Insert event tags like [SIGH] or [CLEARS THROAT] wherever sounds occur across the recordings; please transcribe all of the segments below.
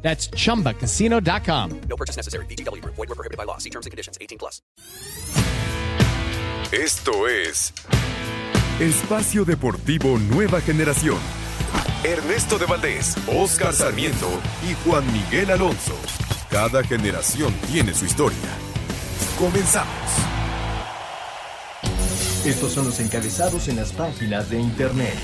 That's chumbacasino.com. No purchase necessary. BGW. Void were prohibited by law. See terms and conditions. 18 plus. Esto es Espacio Deportivo Nueva Generación. Ernesto de Valdés, Oscar Sarmiento y Juan Miguel Alonso. Cada generación tiene su historia. Comenzamos. Estos son los encabezados en las páginas de internet.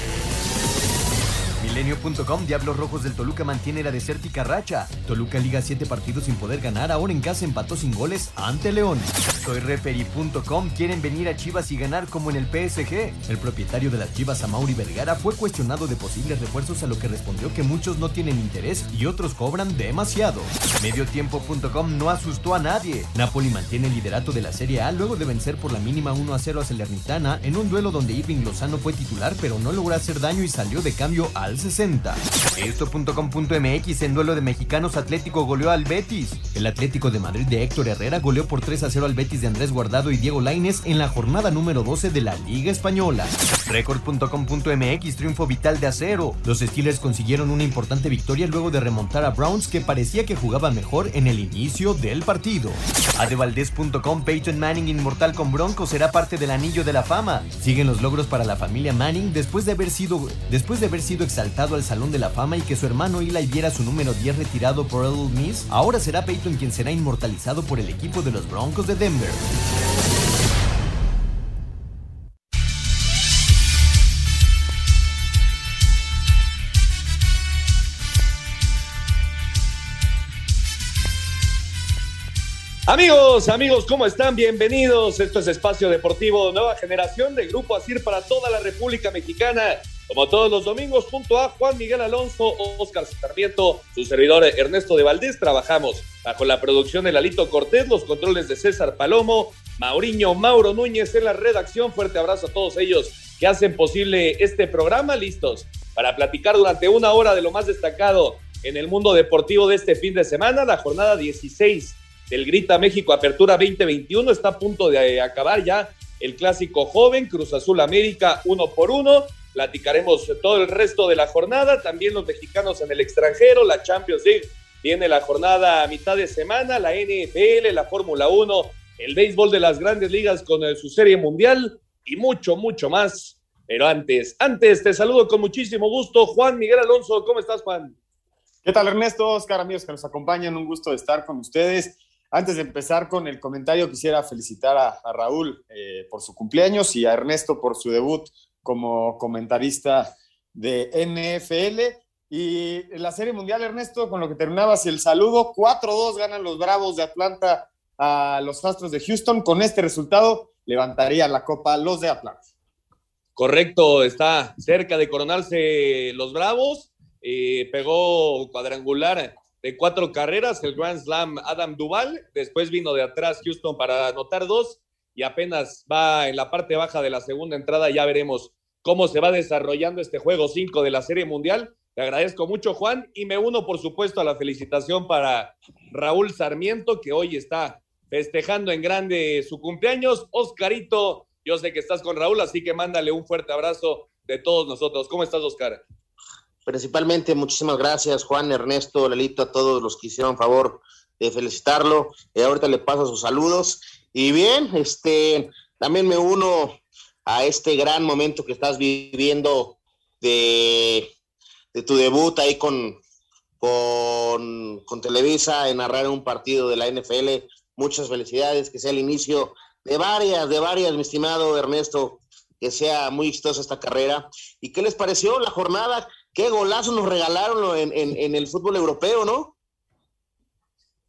Milenio.com Diablos Rojos del Toluca mantiene la desértica racha. Toluca liga 7 partidos sin poder ganar, ahora en casa empató sin goles ante León. Soyreferee.com quieren venir a Chivas y ganar como en el PSG. El propietario de las Chivas, Amauri Vergara, fue cuestionado de posibles refuerzos a lo que respondió que muchos no tienen interés y otros cobran demasiado. Mediotiempo.com no asustó a nadie. Napoli mantiene el liderato de la Serie A luego de vencer por la mínima 1 a 0 a Salernitana en un duelo donde Irving Lozano fue titular pero no logró hacer daño y salió de cambio al 60. Esto.com.mx en duelo de mexicanos Atlético goleó al Betis. El Atlético de Madrid de Héctor Herrera goleó por 3 a 0 al Betis de Andrés Guardado y Diego Lainez en la jornada número 12 de la Liga Española. Record.com.mx triunfo vital de acero. Los Steelers consiguieron una importante victoria luego de remontar a Browns que parecía que jugaba mejor en el inicio del partido. Adevaldez.com Peyton Manning inmortal con Broncos será parte del anillo de la fama. Siguen los logros para la familia Manning después de haber sido después de haber sido exaltado al Salón de la Fama y que su hermano Eli viera su número 10 retirado por Earl Miss, ahora será Peyton quien será inmortalizado por el equipo de los Broncos de Denver. Amigos, amigos, ¿cómo están? Bienvenidos. Esto es Espacio Deportivo Nueva Generación de Grupo Asir para toda la República Mexicana. Como todos los domingos, junto a Juan Miguel Alonso, Oscar Sarmiento, su servidor Ernesto de Valdés, trabajamos bajo la producción de Lalito Cortés, los controles de César Palomo, Mauriño, Mauro Núñez en la redacción. Fuerte abrazo a todos ellos que hacen posible este programa. Listos para platicar durante una hora de lo más destacado en el mundo deportivo de este fin de semana, la jornada 16 del Grita México Apertura 2021. Está a punto de acabar ya el clásico joven, Cruz Azul América, uno por uno. Platicaremos todo el resto de la jornada, también los mexicanos en el extranjero, la Champions League tiene la jornada a mitad de semana, la NFL, la Fórmula 1, el béisbol de las grandes ligas con su serie mundial y mucho, mucho más. Pero antes, antes te saludo con muchísimo gusto, Juan Miguel Alonso. ¿Cómo estás, Juan? ¿Qué tal, Ernesto? Oscar, amigos que nos acompañan, un gusto estar con ustedes. Antes de empezar con el comentario, quisiera felicitar a, a Raúl eh, por su cumpleaños y a Ernesto por su debut como comentarista de NFL. Y la Serie Mundial, Ernesto, con lo que terminabas el saludo, 4-2 ganan los Bravos de Atlanta a los Astros de Houston. Con este resultado, levantaría la copa los de Atlanta. Correcto, está cerca de coronarse los Bravos. Eh, pegó cuadrangular de cuatro carreras, el Grand Slam Adam Duval. Después vino de atrás Houston para anotar dos y apenas va en la parte baja de la segunda entrada. Ya veremos cómo se va desarrollando este juego 5 de la Serie Mundial. Te agradezco mucho, Juan, y me uno, por supuesto, a la felicitación para Raúl Sarmiento, que hoy está festejando en grande su cumpleaños. Oscarito, yo sé que estás con Raúl, así que mándale un fuerte abrazo de todos nosotros. ¿Cómo estás, Oscar? Principalmente, muchísimas gracias, Juan, Ernesto, Lelito, a todos los que hicieron favor de felicitarlo. Eh, ahorita le paso sus saludos. Y bien, este, también me uno a este gran momento que estás viviendo de, tu debut ahí con, con, con, Televisa en narrar un partido de la NFL. Muchas felicidades, que sea el inicio de varias, de varias, mi estimado Ernesto, que sea muy exitosa esta carrera. ¿Y qué les pareció la jornada? Qué golazo nos regalaron en, en, en el fútbol europeo, ¿no?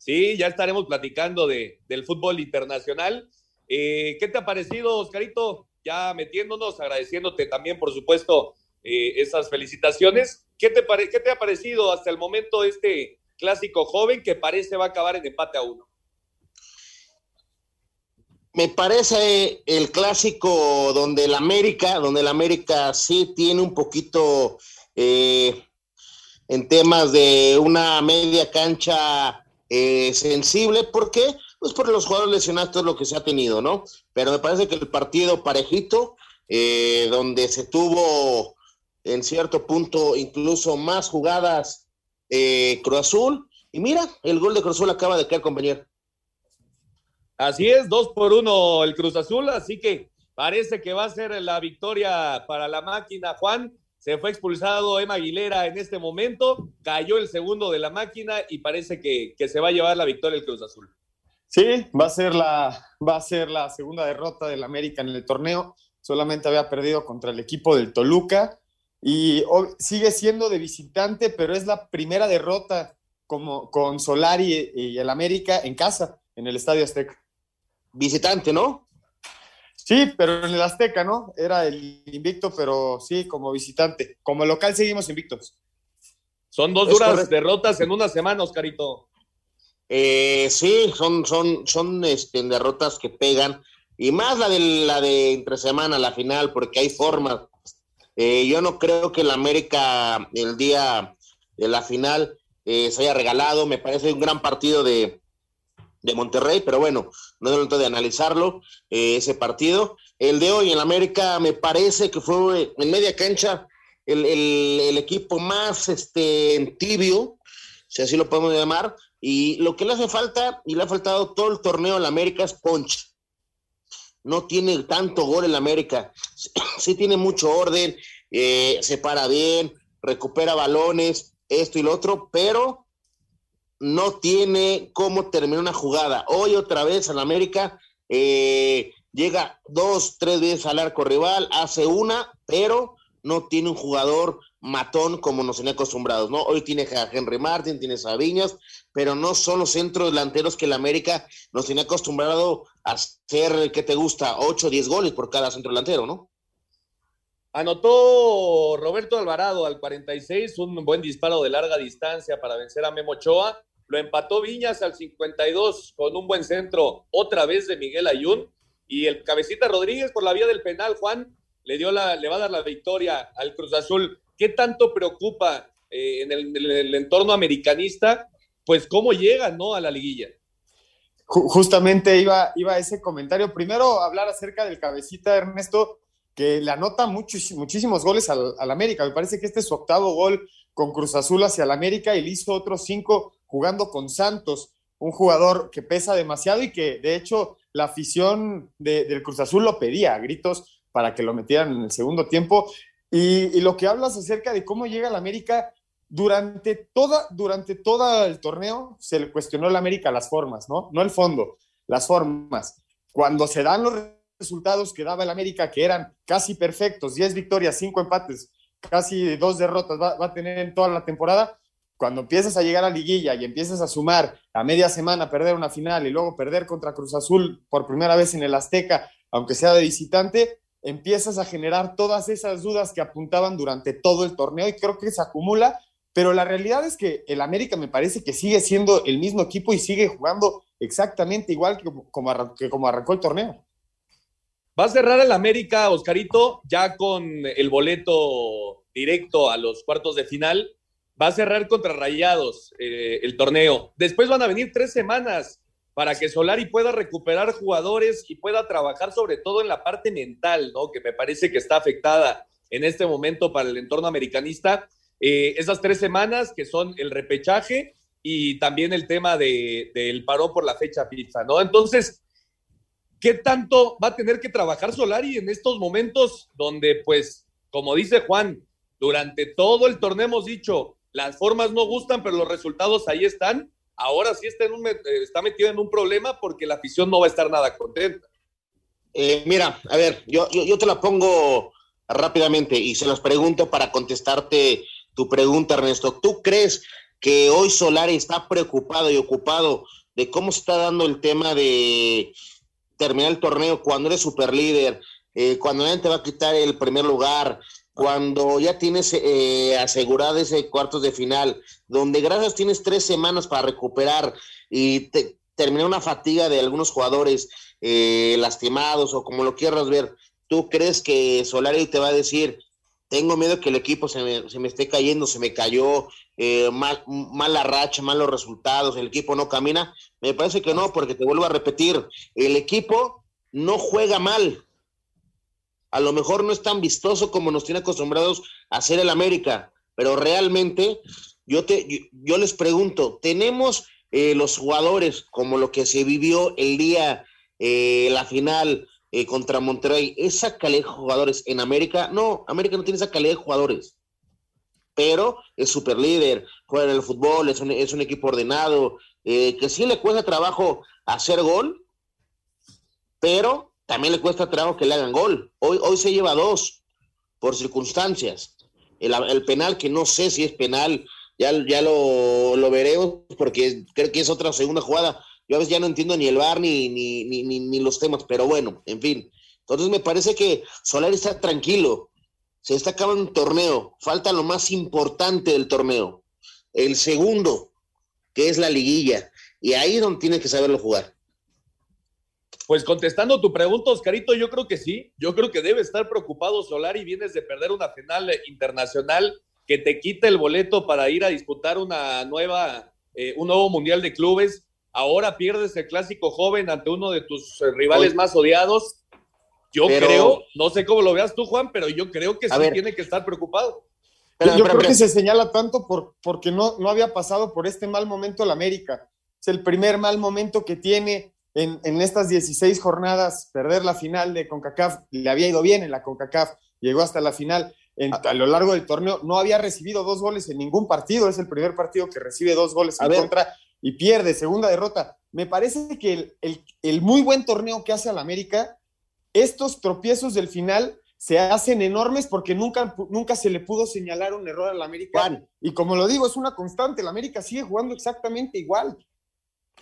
Sí, ya estaremos platicando de, del fútbol internacional. Eh, ¿Qué te ha parecido, Oscarito? Ya metiéndonos, agradeciéndote también, por supuesto, eh, esas felicitaciones. ¿Qué te, ¿Qué te ha parecido hasta el momento este clásico joven que parece va a acabar en empate a uno? me parece el clásico donde el América, donde el América sí tiene un poquito eh, en temas de una media cancha eh, sensible. ¿Por qué? Pues por los jugadores lesionados, todo lo que se ha tenido, ¿no? Pero me parece que el partido parejito, eh, donde se tuvo en cierto punto incluso más jugadas Cruz Azul, y mira, el gol de Cruz Azul acaba de caer, compañero. Así es, dos por uno el Cruz Azul, así que parece que va a ser la victoria para la máquina, Juan. Se fue expulsado Emma Aguilera en este momento, cayó el segundo de la máquina y parece que, se va a llevar la victoria el Cruz Azul. Sí, va a ser la, va a ser la segunda derrota del América en el torneo. Solamente había perdido contra el equipo del Toluca y sigue siendo de visitante, pero es la primera derrota como, con Solari y el América en casa, en el Estadio Azteca visitante, ¿no? Sí, pero en el Azteca, ¿no? Era el invicto, pero sí, como visitante. Como local seguimos invictos. Son dos duras derrotas en una semana, Oscarito. Eh, sí, son, son, son este, derrotas que pegan. Y más la de la de entre semana, la final, porque hay formas. Eh, yo no creo que el América el día de la final eh, se haya regalado. Me parece un gran partido de, de Monterrey, pero bueno, no es momento de analizarlo, eh, ese partido. El de hoy en América me parece que fue en media cancha el, equipo más este, tibio, si así lo podemos llamar, y lo que le hace falta, y le ha faltado todo el torneo en América es punch. No tiene tanto gol en América, [CLEARS THROAT] sí tiene mucho orden, eh, se para bien, recupera balones, esto y lo otro, pero no tiene cómo terminar una jugada. Hoy otra vez al América eh, llega dos, tres veces al arco rival, hace una, pero no tiene un jugador matón como nos tenía acostumbrados, ¿no? Hoy tiene a Henry Martin, tiene a Viñas, pero no son los centros delanteros que el América nos tenía acostumbrado a hacer, ¿qué te gusta? 8 o 10 goles por cada centro delantero, ¿no? Anotó Roberto Alvarado al 46, un buen disparo de larga distancia para vencer a Memo Ochoa. Lo empató Viñas al 52 con un buen centro otra vez de Miguel Ayun. Y el cabecita Rodríguez por la vía del penal, Juan, le, dio la, le va a dar la victoria al Cruz Azul. ¿Qué tanto preocupa eh, en, el, entorno americanista? Pues cómo llega ¿no? a la liguilla. Justamente iba, iba ese comentario. Primero, hablar acerca del cabecita Ernesto, que le anota muchos, muchísimos goles al, al, América. Me parece que este es su octavo gol con Cruz Azul hacia el América y le hizo otros cinco jugando con Santos, un jugador que pesa demasiado y que de hecho la afición del Cruz Azul lo pedía a gritos para que lo metieran en el segundo tiempo. Y, lo que hablas acerca de cómo llega la América, durante, toda, durante todo el torneo se le cuestionó a la América las formas, ¿no? No el fondo, las formas. Cuando se dan los resultados que daba el América, que eran casi perfectos, 10 victorias, 5 empates, casi dos derrotas va, a tener en toda la temporada, cuando empiezas a llegar a liguilla y empiezas a sumar a media semana perder una final y luego perder contra Cruz Azul por primera vez en el Azteca, aunque sea de visitante, empiezas a generar todas esas dudas que apuntaban durante todo el torneo y creo que se acumula, pero la realidad es que el América me parece que sigue siendo el mismo equipo y sigue jugando exactamente igual que como arrancó el torneo. Va a cerrar el América, Oscarito, ya con el boleto directo a los cuartos de final va a cerrar contra Rayados eh, el torneo. Después van a venir tres semanas para que Solari pueda recuperar jugadores y pueda trabajar sobre todo en la parte mental, ¿no? Que me parece que está afectada en este momento para el entorno americanista. Eh, esas tres semanas que son el repechaje y también el tema del de, parón por la fecha FIFA, ¿no? Entonces, ¿qué tanto va a tener que trabajar Solari en estos momentos donde, pues, como dice Juan, durante todo el torneo hemos dicho, las formas no gustan, pero los resultados ahí están. Ahora sí está, eh, metido en un problema porque la afición no va a estar nada contenta. Eh, mira, a ver, yo, yo, te la pongo rápidamente y se las pregunto para contestarte tu pregunta, Ernesto. ¿Tú crees que hoy Solari está preocupado y ocupado de cómo se está dando el tema de terminar el torneo cuando eres superlíder, eh, cuando nadie te va a quitar el primer lugar, cuando ya tienes eh, asegurado ese cuartos de final, donde gracias tienes tres semanas para recuperar y terminar una fatiga de algunos jugadores eh, lastimados o como lo quieras ver, ¿tú crees que Solari te va a decir, tengo miedo que el equipo se me, se me esté cayendo, se me cayó, eh, mal, mala racha, malos resultados, el equipo no camina? Me parece que no, porque te vuelvo a repetir, el equipo no juega mal. A lo mejor no es tan vistoso como nos tiene acostumbrados a hacer el América, pero realmente yo, te, yo, les pregunto, ¿tenemos eh, los jugadores como lo que se vivió el día, eh, la final eh, contra Monterrey, esa calidad de jugadores en América? No, América no tiene esa calidad de jugadores, pero es super líder, juega en el fútbol, es un, es un equipo ordenado, eh, que sí le cuesta trabajo hacer gol, pero también le cuesta trabajo que le hagan gol. Hoy, hoy se lleva dos por circunstancias. El, el penal, que no sé si es penal, ya, ya lo, lo, veremos, porque creo que es otra segunda jugada. Yo a veces ya no entiendo ni el bar ni, ni, ni, ni, los temas, pero bueno, en fin. Entonces me parece que Solari está tranquilo. Se está acabando un torneo. Falta lo más importante del torneo. El segundo, que es la liguilla. Y ahí es donde tiene que saberlo jugar. Pues contestando tu pregunta, Oscarito, yo creo que sí. Yo creo que debe estar preocupado Solari. Vienes de perder una final internacional que te quita el boleto para ir a disputar una nueva, eh, un nuevo mundial de clubes. Ahora pierdes el clásico joven ante uno de tus rivales Hoy, más odiados. Yo pero, creo, no sé cómo lo veas tú, Juan, pero yo creo que sí ver, tiene que estar preocupado. Pero, yo pero, creo que se señala tanto por, porque no, no había pasado por este mal momento el América. Es el primer mal momento que tiene en, en, estas 16 jornadas. Perder la final de CONCACAF, le había ido bien en la CONCACAF, llegó hasta la final. En, a, lo largo del torneo no había recibido dos goles en ningún partido. Es el primer partido que recibe dos goles en contra y pierde, segunda derrota. Me parece que el, el, el muy buen torneo que hace al América estos tropiezos del final se hacen enormes porque nunca, nunca se le pudo señalar un error al América. Juan. Y como lo digo, es una constante. El América sigue jugando exactamente igual.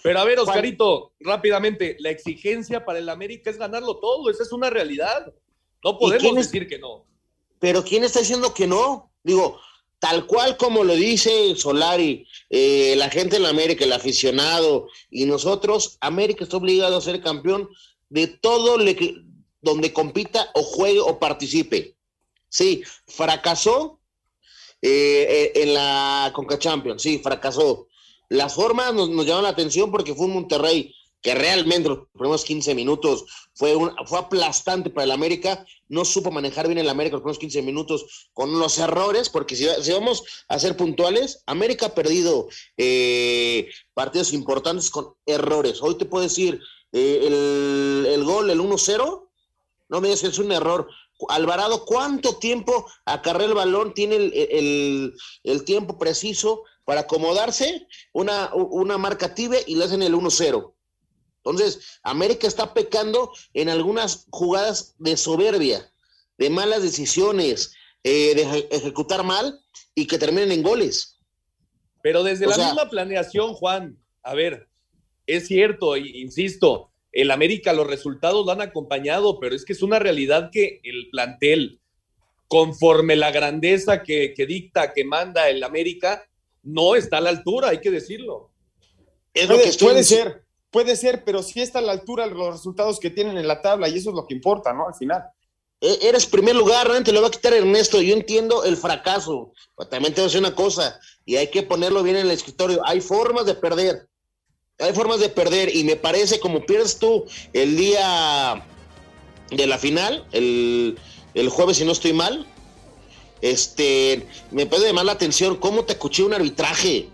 Pero a ver, Oscarito, Juan. rápidamente, la exigencia para el América es ganarlo todo. Esa es una realidad. No podemos decir que no. Pero ¿quién está diciendo que no? Digo, tal cual como lo dice Solari, eh, la gente en América, el aficionado y nosotros, América está obligado a ser campeón de todo donde compita o juegue o participe. Sí, fracasó eh, eh, en la Conca Champions, sí, fracasó. Las formas nos, nos llaman la atención porque fue un Monterrey que realmente los primeros 15 minutos fue, un, fue aplastante para el América, no supo manejar bien el América los primeros 15 minutos con los errores, porque si, vamos a ser puntuales, América ha perdido eh, partidos importantes con errores. Hoy te puedo decir, eh, el, el, gol, el 1-0, no me digas que es un error. Alvarado, ¿cuánto tiempo acarrea el balón? Tiene el, el, el tiempo preciso para acomodarse, una, una marca tibia y le hacen el 1-0. Entonces, América está pecando en algunas jugadas de soberbia, de malas decisiones, eh, de ejecutar mal y que terminen en goles. Pero desde o la sea, misma planeación, Juan, a ver, es cierto, insisto, el América los resultados lo han acompañado, pero es que es una realidad que el plantel, conforme la grandeza que, que dicta, que manda el América, no está a la altura, hay que decirlo. Es puede, que puede ser, puede ser, pero sí está a la altura los resultados que tienen en la tabla y eso es lo que importa, ¿no? Al final. E, eres primer lugar, ¿no? te lo va a quitar Ernesto. Yo entiendo el fracaso, pero también te voy a decir una cosa, y hay que ponerlo bien en el escritorio. Hay formas de perder, hay formas de perder, y me parece como pierdes tú el día de la final, el, el jueves, si no estoy mal, este, me puede llamar la atención cómo te acuchilla un arbitraje,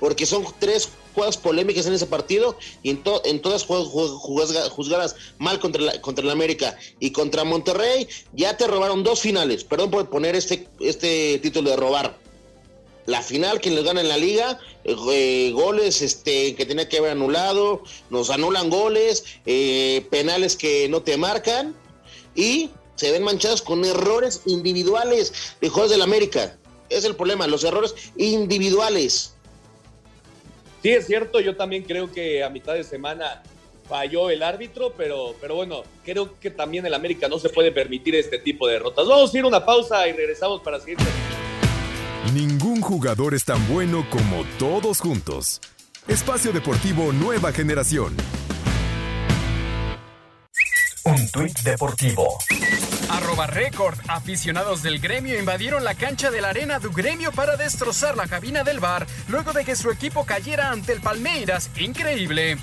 porque son tres jugadas polémicas en ese partido y en, to, en todas juzgadas, juzgadas mal contra la, contra la América y contra Monterrey ya te robaron dos finales, perdón por poner este, este título de robar. La final, quien les gana en la liga, eh, goles este, que tenía que haber anulado, nos anulan goles, eh, penales que no te marcan y se ven manchados con errores individuales de jugadores del América. Es el problema, los errores individuales. Sí, es cierto, yo también creo que a mitad de semana falló el árbitro, pero, pero bueno, creo que también el América no se puede permitir este tipo de derrotas. Vamos a ir a una pausa y regresamos para seguir. Ningún jugador es tan bueno como todos juntos. Espacio Deportivo Nueva Generación. Tuit deportivo. Arroba récord. Aficionados del gremio invadieron la cancha de la arena du gremio para destrozar la cabina del bar luego de que su equipo cayera ante el Palmeiras. Increíble.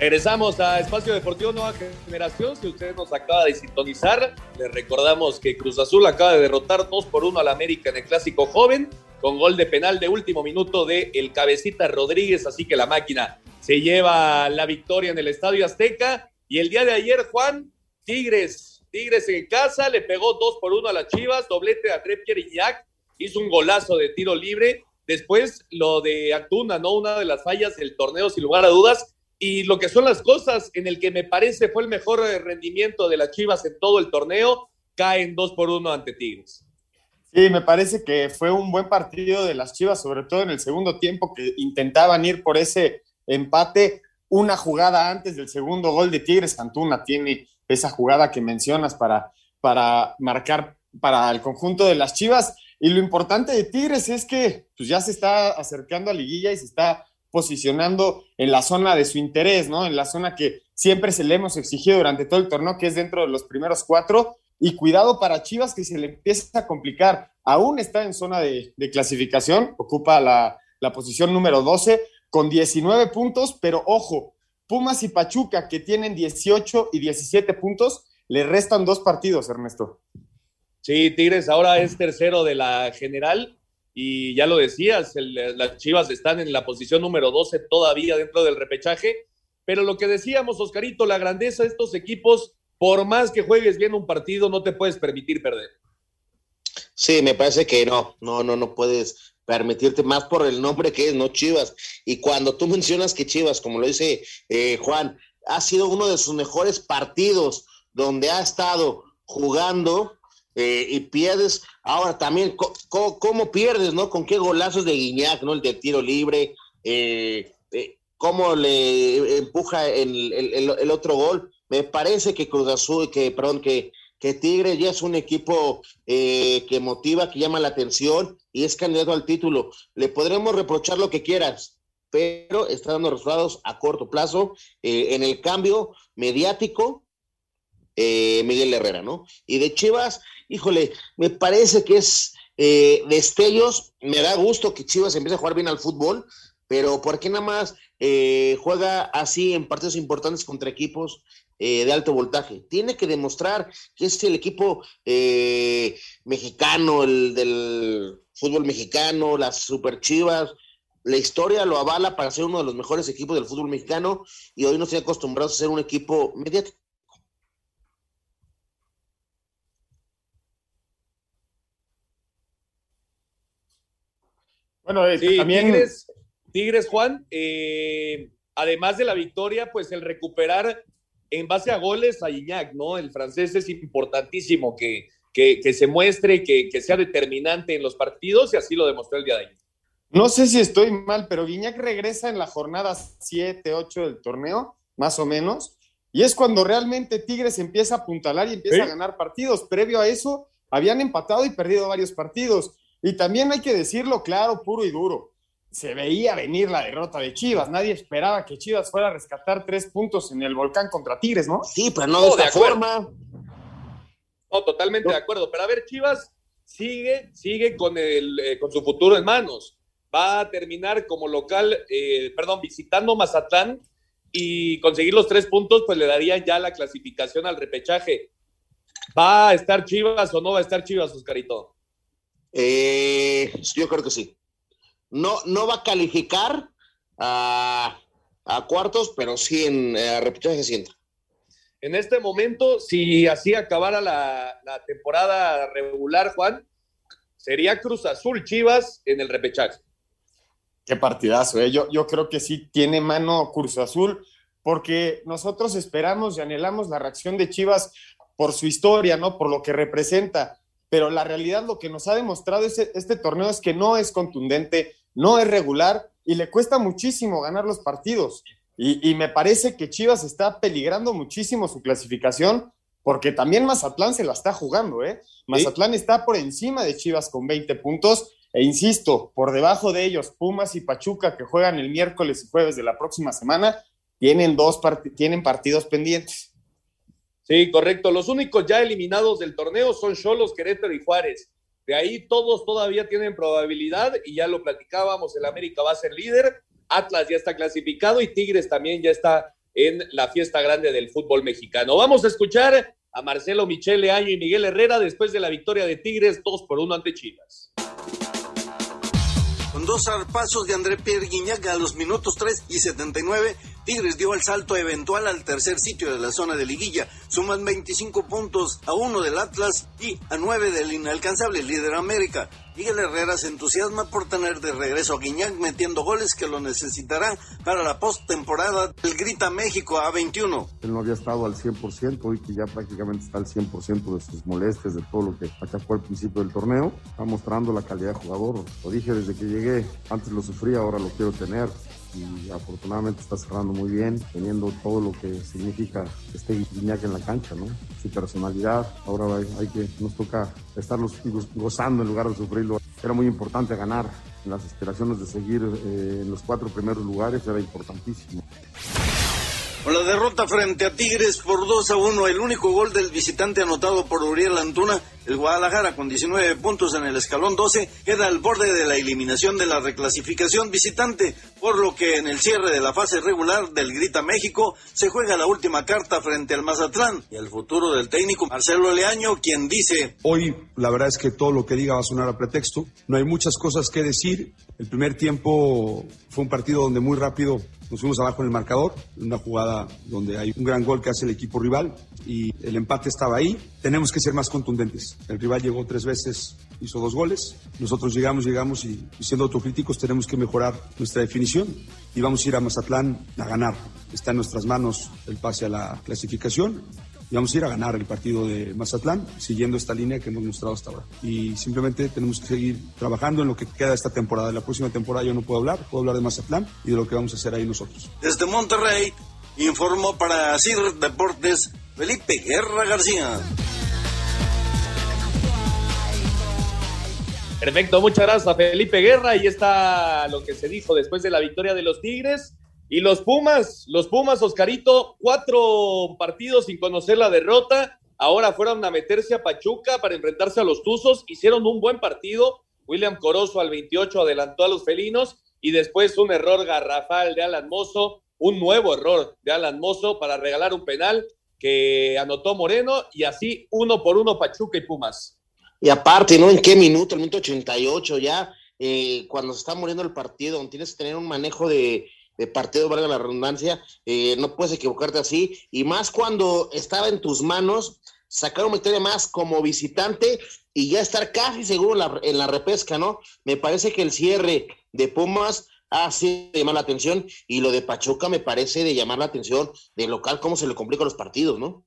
Regresamos a Espacio Deportivo Nueva Generación. Si usted nos acaba de sintonizar, le recordamos que Cruz Azul acaba de derrotar 2 por 1 al América en el Clásico Joven, con gol de penal de último minuto de el Cabecita Rodríguez. Así que la máquina se lleva la victoria en el Estadio Azteca. Y el día de ayer, Juan, Tigres, Tigres en casa, le pegó 2 por 1 a las Chivas, doblete a Trepier Jack, hizo un golazo de tiro libre. Después, lo de Antuna, ¿no? Una de las fallas del torneo, sin lugar a dudas y lo que son las cosas en el que me parece fue el mejor rendimiento de las Chivas en todo el torneo, caen dos por uno ante Tigres. Sí, me parece que fue un buen partido de las Chivas, sobre todo en el segundo tiempo, que intentaban ir por ese empate. Una jugada antes del segundo gol de Tigres, Antuna tiene esa jugada que mencionas para, para marcar para el conjunto de las Chivas. Y lo importante de Tigres es que pues, ya se está acercando a liguilla y se está posicionando en la zona de su interés, ¿no? En la zona que siempre se le hemos exigido durante todo el torneo, que es dentro de los primeros cuatro. Y cuidado para Chivas, que se le empieza a complicar. Aún está en zona de, clasificación, ocupa la, la posición número 12 con 19 puntos, pero ojo, Pumas y Pachuca, que tienen 18 y 17 puntos, le restan dos partidos, Ernesto. Sí, Tigres ahora es tercero de la general y ya lo decías, las Chivas están en la posición número 12 todavía dentro del repechaje, pero lo que decíamos, Oscarito, la grandeza de estos equipos, por más que juegues bien un partido, no te puedes permitir perder. Sí, me parece que no, no, no, no puedes permitirte más por el nombre que es, ¿no? Chivas. Y cuando tú mencionas que Chivas, como lo dice eh, Juan, ha sido uno de sus mejores partidos donde ha estado jugando, eh, y pierdes. Ahora también, ¿cómo, pierdes, no? ¿Con qué golazos de Guiñac, no? El de tiro libre, eh, eh, ¿cómo le empuja el, el, otro gol? Me parece que Cruz Azul, que, perdón, que, que Tigre ya es un equipo que motiva, que llama la atención y es candidato al título. Le podremos reprochar lo que quieras, pero está dando resultados a corto plazo. en el cambio mediático, Miguel Herrera, ¿no? Y de Chivas, híjole, me parece que es eh, destellos, me da gusto que Chivas empiece a jugar bien al fútbol, pero ¿por qué nada más eh, juega así en partidos importantes contra equipos eh, de alto voltaje? Tiene que demostrar que es el equipo mexicano, el del fútbol mexicano, las super Chivas, la historia lo avala para ser uno de los mejores equipos del fútbol mexicano y hoy no estoy acostumbrados a ser un equipo mediático. Bueno, eh, también... Tigres, Juan, eh, además de la victoria, pues el recuperar en base a goles a Iñak, ¿no? El francés es importantísimo que, que, se muestre, que, que, sea determinante en los partidos y así lo demostró el día de ayer. No sé si estoy mal, pero Guiñac regresa en la jornada 7, 8 del torneo, más o menos, y es cuando realmente Tigres empieza a apuntalar y empieza a ganar partidos. Previo a eso, habían empatado y perdido varios partidos. Y también hay que decirlo claro, puro y duro. Se veía venir la derrota de Chivas. Nadie esperaba que Chivas fuera a rescatar tres puntos en el volcán contra Tigres, ¿no? Sí, pero no de esta forma. No, totalmente de acuerdo. Pero a ver, Chivas sigue, sigue con, el, eh, con su futuro en manos. Va a terminar como local, eh, perdón, visitando Mazatlán y conseguir los tres puntos, pues le daría ya la clasificación al repechaje. ¿Va a estar Chivas o no va a estar Chivas, Oscarito? Eh, yo creo que sí. No, no va a calificar a, cuartos, pero sí en a repechaje sienta. En este momento, si así acabara la, temporada regular, Juan, sería Cruz Azul Chivas en el repechaje. Qué partidazo, ¿eh? yo, yo creo que sí tiene mano Cruz Azul, porque nosotros esperamos y anhelamos la reacción de Chivas por su historia, ¿no? Por lo que representa pero la realidad lo que nos ha demostrado este, este torneo es que no es contundente, no es regular y le cuesta muchísimo ganar los partidos. Y, me parece que Chivas está peligrando muchísimo su clasificación porque también Mazatlán se la está jugando, ¿eh? Mazatlán está por encima de Chivas con 20 puntos, e insisto, por debajo de ellos, Pumas y Pachuca, que juegan el miércoles y jueves de la próxima semana, tienen, dos tienen partidos pendientes. Sí, correcto. Los únicos ya eliminados del torneo son Cholos, Querétaro y Juárez. De ahí todos todavía tienen probabilidad y ya lo platicábamos, el América va a ser líder, Atlas ya está clasificado y Tigres también ya está en la fiesta grande del fútbol mexicano. Vamos a escuchar a Marcelo Michele Año y Miguel Herrera después de la victoria de Tigres 2 por 1 ante Chivas. Con dos zarpazos de André Pierre Guignac a los minutos 3 y 79, Tigres dio el salto eventual al tercer sitio de la zona de liguilla. Suman 25 puntos a uno del Atlas y a 9 del inalcanzable líder América. Miguel Herrera se entusiasma por tener de regreso a Guiñac metiendo goles que lo necesitará para la postemporada del Grita México a 21. Él no había estado al 100%, hoy que ya prácticamente está al 100% de sus molestias, de todo lo que atacó al principio del torneo. Está mostrando la calidad de jugador. Lo dije desde que llegué, antes lo sufrí, ahora lo quiero tener y afortunadamente está cerrando muy bien, teniendo todo lo que significa este Guiñac en la cancha, ¿no? Su personalidad, ahora hay, que, nos toca estarlos gozando en lugar de sufrirlo. Era muy importante ganar, las aspiraciones de seguir eh, en los cuatro primeros lugares era importantísimo. Con la derrota frente a Tigres por 2 a 1, el único gol del visitante anotado por Uriel Antuna, el Guadalajara con 19 puntos en el escalón 12 queda al borde de la eliminación de la reclasificación visitante, por lo que en el cierre de la fase regular del Grita México se juega la última carta frente al Mazatlán y el futuro del técnico Marcelo Leaño, quien dice: Hoy la verdad es que todo lo que diga va a sonar a pretexto, no hay muchas cosas que decir. El primer tiempo fue un partido donde muy rápido nos fuimos abajo en el marcador, una jugada donde hay un gran gol que hace el equipo rival y el empate estaba ahí. Tenemos que ser más contundentes. El rival llegó tres veces, hizo dos goles. Nosotros llegamos, llegamos y, siendo autocríticos tenemos que mejorar nuestra definición y vamos a ir a Mazatlán a ganar. Está en nuestras manos el pase a la clasificación y vamos a ir a ganar el partido de Mazatlán siguiendo esta línea que hemos mostrado hasta ahora. Y simplemente tenemos que seguir trabajando en lo que queda de esta temporada. la próxima temporada yo no puedo hablar, puedo hablar de Mazatlán y de lo que vamos a hacer ahí nosotros. Desde Monterrey informó para CIR Deportes Felipe Guerra García. Perfecto, muchas gracias a Felipe Guerra. Y está lo que se dijo después de la victoria de los Tigres. Y los Pumas, los Pumas, Oscarito, cuatro partidos sin conocer la derrota. Ahora fueron a meterse a Pachuca para enfrentarse a los Tuzos. Hicieron un buen partido. William Corozo al 28 adelantó a los felinos y después un error garrafal de Alan Mozo, un nuevo error de Alan Mozo para regalar un penal que anotó Moreno y así uno por uno Pachuca y Pumas. Y aparte, ¿no? ¿En qué minuto? El minuto 88 ya, eh, cuando se está muriendo el partido, tienes que tener un manejo de, de partido, valga la redundancia, eh, no puedes equivocarte así, y más cuando estaba en tus manos sacar una victoria más como visitante y ya estar casi seguro en la, repesca, ¿no? Me parece que el cierre de Pumas ha sido de llamar la atención y lo de Pachuca me parece de llamar la atención de local, cómo se le complican los partidos, ¿no?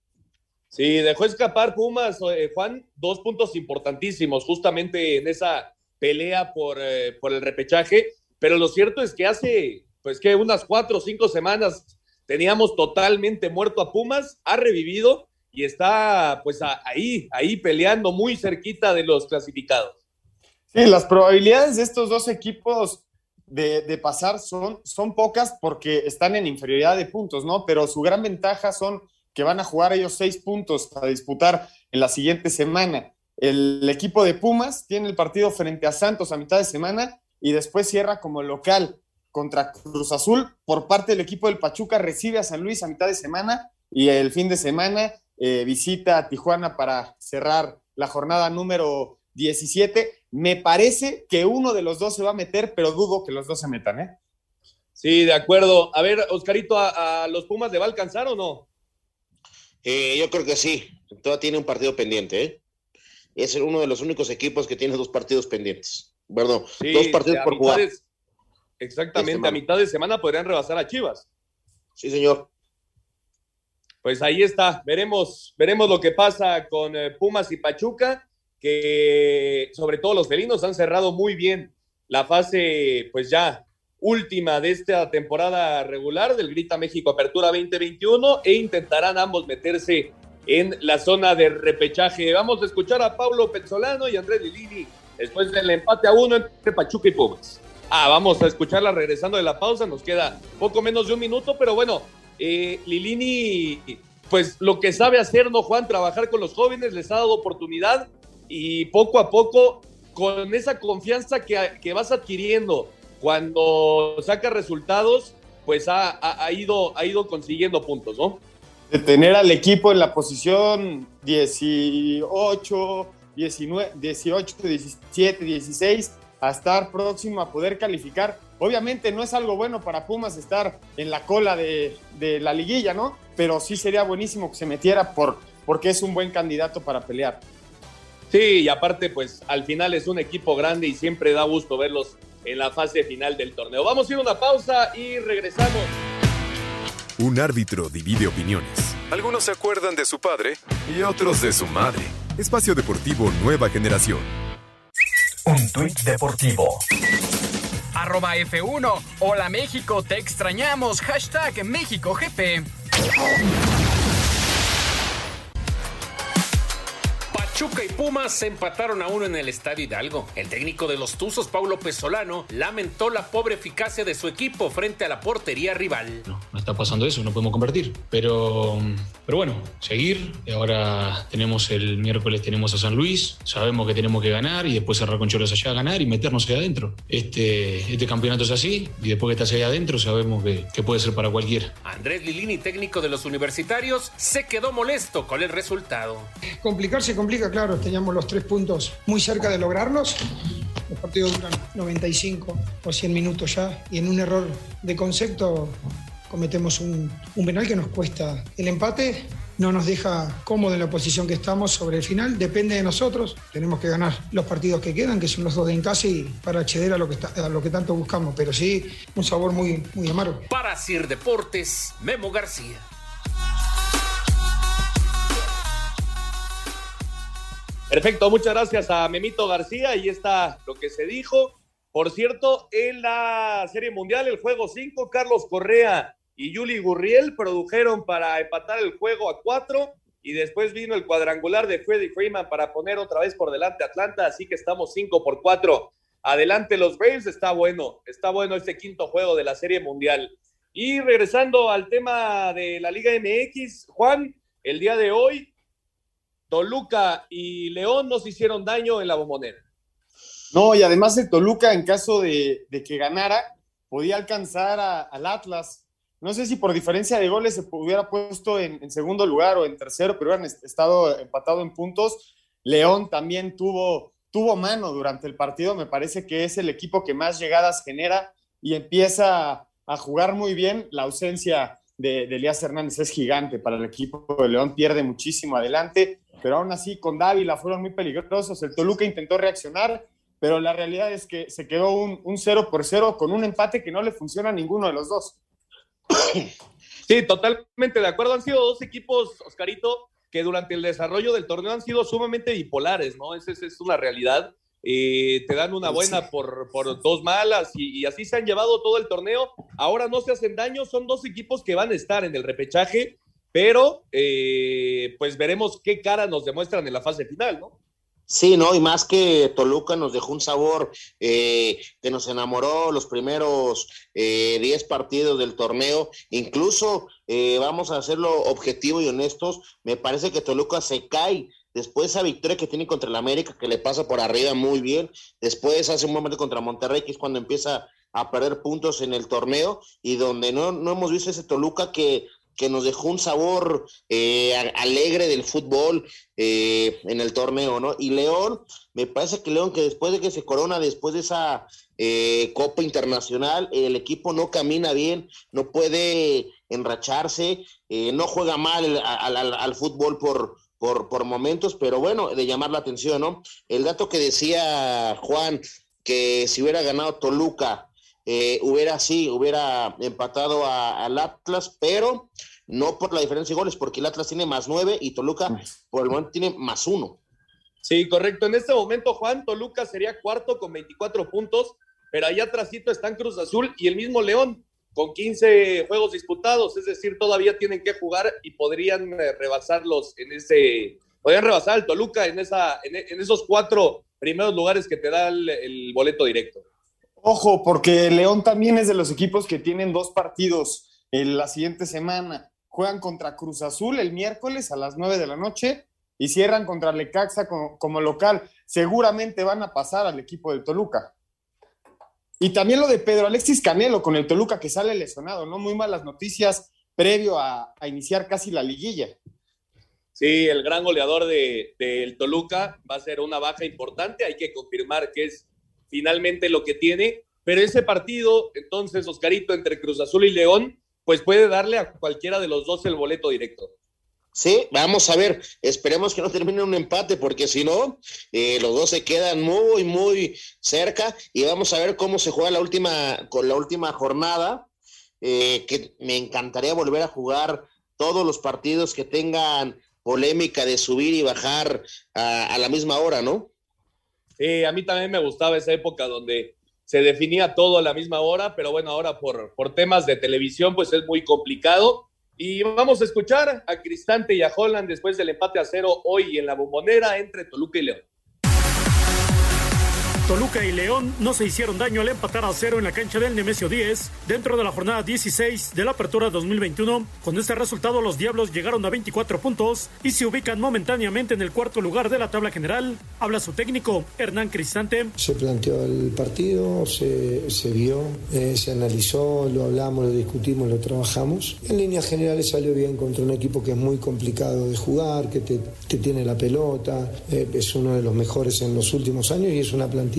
Sí, dejó escapar Pumas, eh, Juan, dos puntos importantísimos justamente en esa pelea por, eh, por el repechaje, pero lo cierto es que hace pues que unas cuatro o cinco semanas teníamos totalmente muerto a Pumas, ha revivido y está pues ahí, ahí peleando muy cerquita de los clasificados. Sí, las probabilidades de estos dos equipos de, pasar son, son pocas porque están en inferioridad de puntos, ¿no? Pero su gran ventaja son que van a jugar ellos seis puntos a disputar en la siguiente semana. El equipo de Pumas tiene el partido frente a Santos a mitad de semana y después cierra como local contra Cruz Azul por parte del equipo del Pachuca, recibe a San Luis a mitad de semana y el fin de semana eh, visita a Tijuana para cerrar la jornada número 17. Me parece que uno de los dos se va a meter, pero dudo que los dos se metan, ¿eh? Sí, de acuerdo. A ver, Oscarito, ¿a, los Pumas le va a alcanzar o no? Eh, yo creo que sí. Todavía tiene un partido pendiente, ¿eh? Es uno de los únicos equipos que tiene dos partidos pendientes. Perdón, dos partidos por jugar. Exactamente, a mitad de semana podrían rebasar a Chivas. Sí, señor. Pues ahí está, veremos, veremos lo que pasa con eh, Pumas y Pachuca, que sobre todo los felinos han cerrado muy bien la fase, pues ya última de esta temporada regular del Grita México Apertura 2021 e intentarán ambos meterse en la zona de repechaje. Vamos a escuchar a Pablo Pezzolano y Andrés Lilini después del empate a uno entre Pachuca y Pumas. Ah, vamos a escucharla regresando de la pausa. Nos queda poco menos de un minuto, pero bueno, eh, Lilini, pues lo que sabe hacer, ¿no, Juan? Trabajar con los jóvenes, les ha dado oportunidad y poco a poco, con esa confianza que, que vas adquiriendo cuando saca resultados, pues ha, ha, ido, ha ido consiguiendo puntos, ¿no? De tener al equipo en la posición 18, 19, 18, 17, 16, a estar próximo a poder calificar. Obviamente no es algo bueno para Pumas estar en la cola de, de la liguilla, ¿no? Pero sí sería buenísimo que se metiera por, porque es un buen candidato para pelear. Sí, y aparte, pues al final es un equipo grande y siempre da gusto verlos en la fase final del torneo. Vamos a ir a una pausa y regresamos. Un árbitro divide opiniones. Algunos se acuerdan de su padre y otros de su madre. Espacio Deportivo Nueva Generación. Un tuit deportivo. Arroba F1. Hola México, te extrañamos. Hashtag México Pachuca y Pumas se empataron a uno en el Estadio Hidalgo. El técnico de los Tuzos, Paulo Pesolano, lamentó la pobre eficacia de su equipo frente a la portería rival. No, no está pasando eso, no podemos convertir. Pero, pero bueno, seguir. Ahora tenemos el miércoles tenemos a San Luis, sabemos que tenemos que ganar y después cerrar con Choros allá a ganar y meternos ahí adentro. Este, este campeonato es así y después que estás ahí adentro sabemos que, que puede ser para cualquiera. Andrés Lilini, técnico de los universitarios, se quedó molesto con el resultado. Complicarse complica claro, teníamos los tres puntos muy cerca de lograrlos. Los partidos duran 95 o 100 minutos ya y en un error de concepto cometemos un, un penal que nos cuesta el empate. No nos deja cómodo en la posición que estamos sobre el final. Depende de nosotros. Tenemos que ganar los partidos que quedan, que son los dos de en casa, y para acceder a lo que, lo que tanto buscamos. Pero sí, un sabor muy, muy amargo. Para Sir Deportes, Memo García. Perfecto, muchas gracias a Memito García. Ahí está lo que se dijo. Por cierto, en la Serie Mundial, el juego 5, Carlos Correa y Yuli Gurriel produjeron para empatar el juego a 4 y después vino el cuadrangular de Freddie Freeman para poner otra vez por delante Atlanta, así que estamos 5 por 4. Adelante los Braves, está bueno, está bueno este quinto juego de la Serie Mundial. Y regresando al tema de la Liga MX, Juan, el día de hoy Toluca y León nos hicieron daño en la bombonera. No, y además el Toluca, en caso de, que ganara, podía alcanzar al Atlas. No sé si por diferencia de goles se hubiera puesto en, en, segundo lugar o en tercero, pero hubieran estado empatado en puntos. León también tuvo, tuvo mano durante el partido. Me parece que es el equipo que más llegadas genera y empieza a jugar muy bien. La ausencia de, de Elías Hernández es gigante para el equipo de León, pierde muchísimo adelante pero aún así con Dávila fueron muy peligrosos. El Toluca intentó reaccionar, pero la realidad es que se quedó un, un 0 por 0 con un empate que no le funciona a ninguno de los dos. [COUGHS] Sí, totalmente de acuerdo. Han sido dos equipos, Oscarito, que durante el desarrollo del torneo han sido sumamente bipolares, ¿no? Esa es, una realidad. Eh, te dan una buena por, por dos malas y, y, así se han llevado todo el torneo. Ahora no se hacen daño, son dos equipos que van a estar en el repechaje pero eh, pues veremos qué cara nos demuestran en la fase final, ¿no? Sí, no, y más que Toluca nos dejó un sabor eh, que nos enamoró los primeros 10 eh, partidos del torneo. Incluso vamos a hacerlo objetivo y honestos. Me parece que Toluca se cae después esa victoria que tiene contra el América, que le pasa por arriba muy bien. Después hace un momento contra Monterrey, que es cuando empieza a perder puntos en el torneo y donde no, no hemos visto ese Toluca que que nos dejó un sabor eh, alegre del fútbol eh, en el torneo, ¿no? Y León, me parece que León, que después de que se corona, después de esa eh, Copa Internacional, el equipo no camina bien, no puede enracharse, eh, no juega mal al, fútbol por, por, por momentos, pero bueno, de llamar la atención, ¿no? El dato que decía Juan, que si hubiera ganado Toluca, eh, hubiera sí, hubiera empatado a, al Atlas, pero no por la diferencia de goles, porque el Atlas tiene más nueve y Toluca por el momento tiene más uno. Sí, correcto. En este momento, Juan, Toluca sería cuarto con 24 puntos, pero allá atrásito están Cruz Azul y el mismo León. con 15 juegos disputados, es decir, todavía tienen que jugar y podrían eh, rebasarlos en ese, podrían rebasar al Toluca en, esa, en, esos cuatro primeros lugares que te da el, boleto directo. Ojo, porque León también es de los equipos que tienen dos partidos en la siguiente semana. Juegan contra Cruz Azul el miércoles a las 9 de la noche y cierran contra Lecaxa como, como local. Seguramente van a pasar al equipo del Toluca. Y también lo de Pedro Alexis Canelo con el Toluca que sale lesionado, ¿no? Muy malas noticias previo a, iniciar casi la liguilla. Sí, el gran goleador del de, Toluca va a ser una baja importante. Hay que confirmar que es finalmente lo que tiene. Pero ese partido, entonces, Oscarito, entre Cruz Azul y León, pues puede darle a cualquiera de los dos el boleto directo. Sí, vamos a ver, esperemos que no termine un empate, porque si no, eh, los dos se quedan muy, muy cerca y vamos a ver cómo se juega la última, con la última jornada, eh, que me encantaría volver a jugar todos los partidos que tengan polémica de subir y bajar a, la misma hora, ¿no? A mí también me gustaba esa época donde se definía todo a la misma hora, pero bueno, ahora por, por temas de televisión, pues es muy complicado y vamos a escuchar a Cristante y a Holland después del empate a cero hoy en la bombonera entre Toluca y León. Toluca y León no se hicieron daño al empatar a cero en la cancha del Nemesio 10 dentro de la jornada 16 de la apertura 2021. Con este resultado los Diablos llegaron a 24 puntos y se ubican momentáneamente en el cuarto lugar de la tabla general. Habla su técnico Hernán Cristante. Se planteó el partido, se, vio, eh, se analizó, lo hablamos, lo discutimos, lo trabajamos. En líneas generales salió bien contra un equipo que es muy complicado de jugar, que te, tiene la pelota, eh, es uno de los mejores en los últimos años y es una plantilla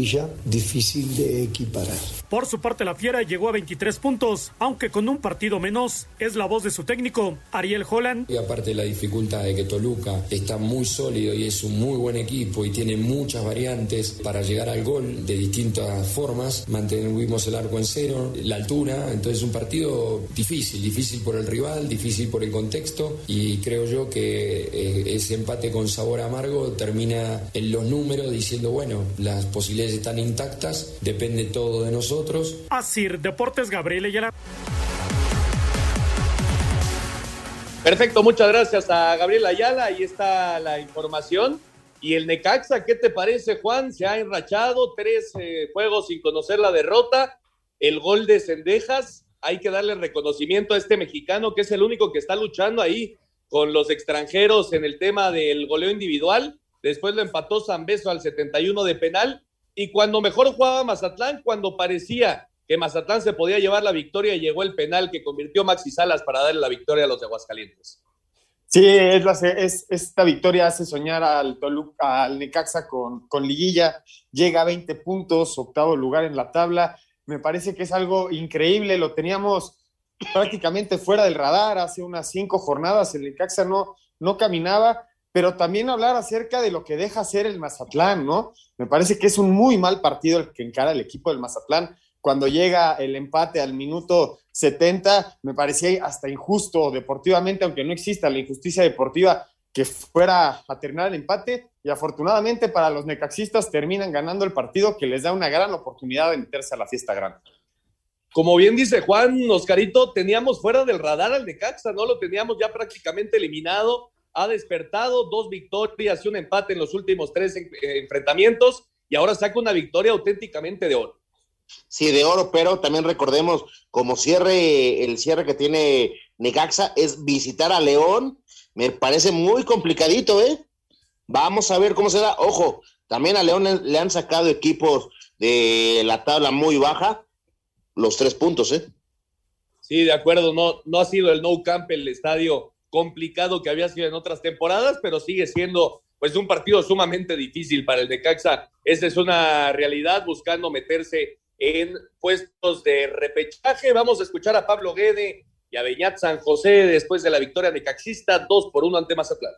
difícil de equiparar. Por su parte, la Fiera llegó a 23 puntos, aunque con un partido menos. Es la voz de su técnico, Ariel Holland. Y aparte la dificultad de que Toluca está muy sólido y es un muy buen equipo y tiene muchas variantes para llegar al gol de distintas formas. Mantuvimos el arco en cero, la altura, entonces un partido difícil, difícil por el rival, difícil por el contexto y creo yo que eh, ese empate con sabor amargo termina en los números diciendo, bueno, las posibilidades están intactas, depende todo de nosotros. Así, Deportes Gabriel Ayala. Perfecto, muchas gracias a Gabriel Ayala. Ahí está la información. Y el Necaxa, ¿qué te parece, Juan? Se ha enrachado tres eh, juegos sin conocer la derrota. El gol de Cendejas, hay que darle reconocimiento a este mexicano que es el único que está luchando ahí con los extranjeros en el tema del goleo individual. Después lo empató Beso al 71 de penal y cuando mejor jugaba Mazatlán, cuando parecía que Mazatlán se podía llevar la victoria, llegó el penal que convirtió Maxi Salas para darle la victoria a los de Aguascalientes. Sí, es, esta victoria hace soñar al, Toluca, al Necaxa con, con liguilla, llega a 20 puntos, octavo lugar en la tabla. Me parece que es algo increíble, lo teníamos prácticamente fuera del radar hace unas cinco jornadas, el Necaxa no, no caminaba pero también hablar acerca de lo que deja ser el Mazatlán, ¿no? Me parece que es un muy mal partido el que encara el equipo del Mazatlán. Cuando llega el empate al minuto 70, me parecía hasta injusto deportivamente, aunque no exista la injusticia deportiva, que fuera a terminar el empate. Y afortunadamente para los necaxistas terminan ganando el partido que les da una gran oportunidad de meterse a la fiesta grande. Como bien dice Juan, Oscarito, teníamos fuera del radar al Necaxa, ¿no? Lo teníamos ya prácticamente eliminado ha despertado dos victorias y un empate en los últimos tres eh, enfrentamientos y ahora saca una victoria auténticamente de oro. Sí, de oro, pero también recordemos, como cierre, el cierre que tiene Necaxa es visitar a León. Me parece muy complicadito, ¿eh? Vamos a ver cómo se da. Ojo, también a León le han sacado equipos de la tabla muy baja los tres puntos, ¿eh? Sí, de acuerdo, no, no ha sido el no camp el estadio complicado que había sido en otras temporadas, pero sigue siendo pues un partido sumamente difícil para el Necaxa. Esa es una realidad, buscando meterse en puestos de repechaje. Vamos a escuchar a Pablo Guede y a Beñat San José después de la victoria necaxista, dos por uno ante Mazatlán.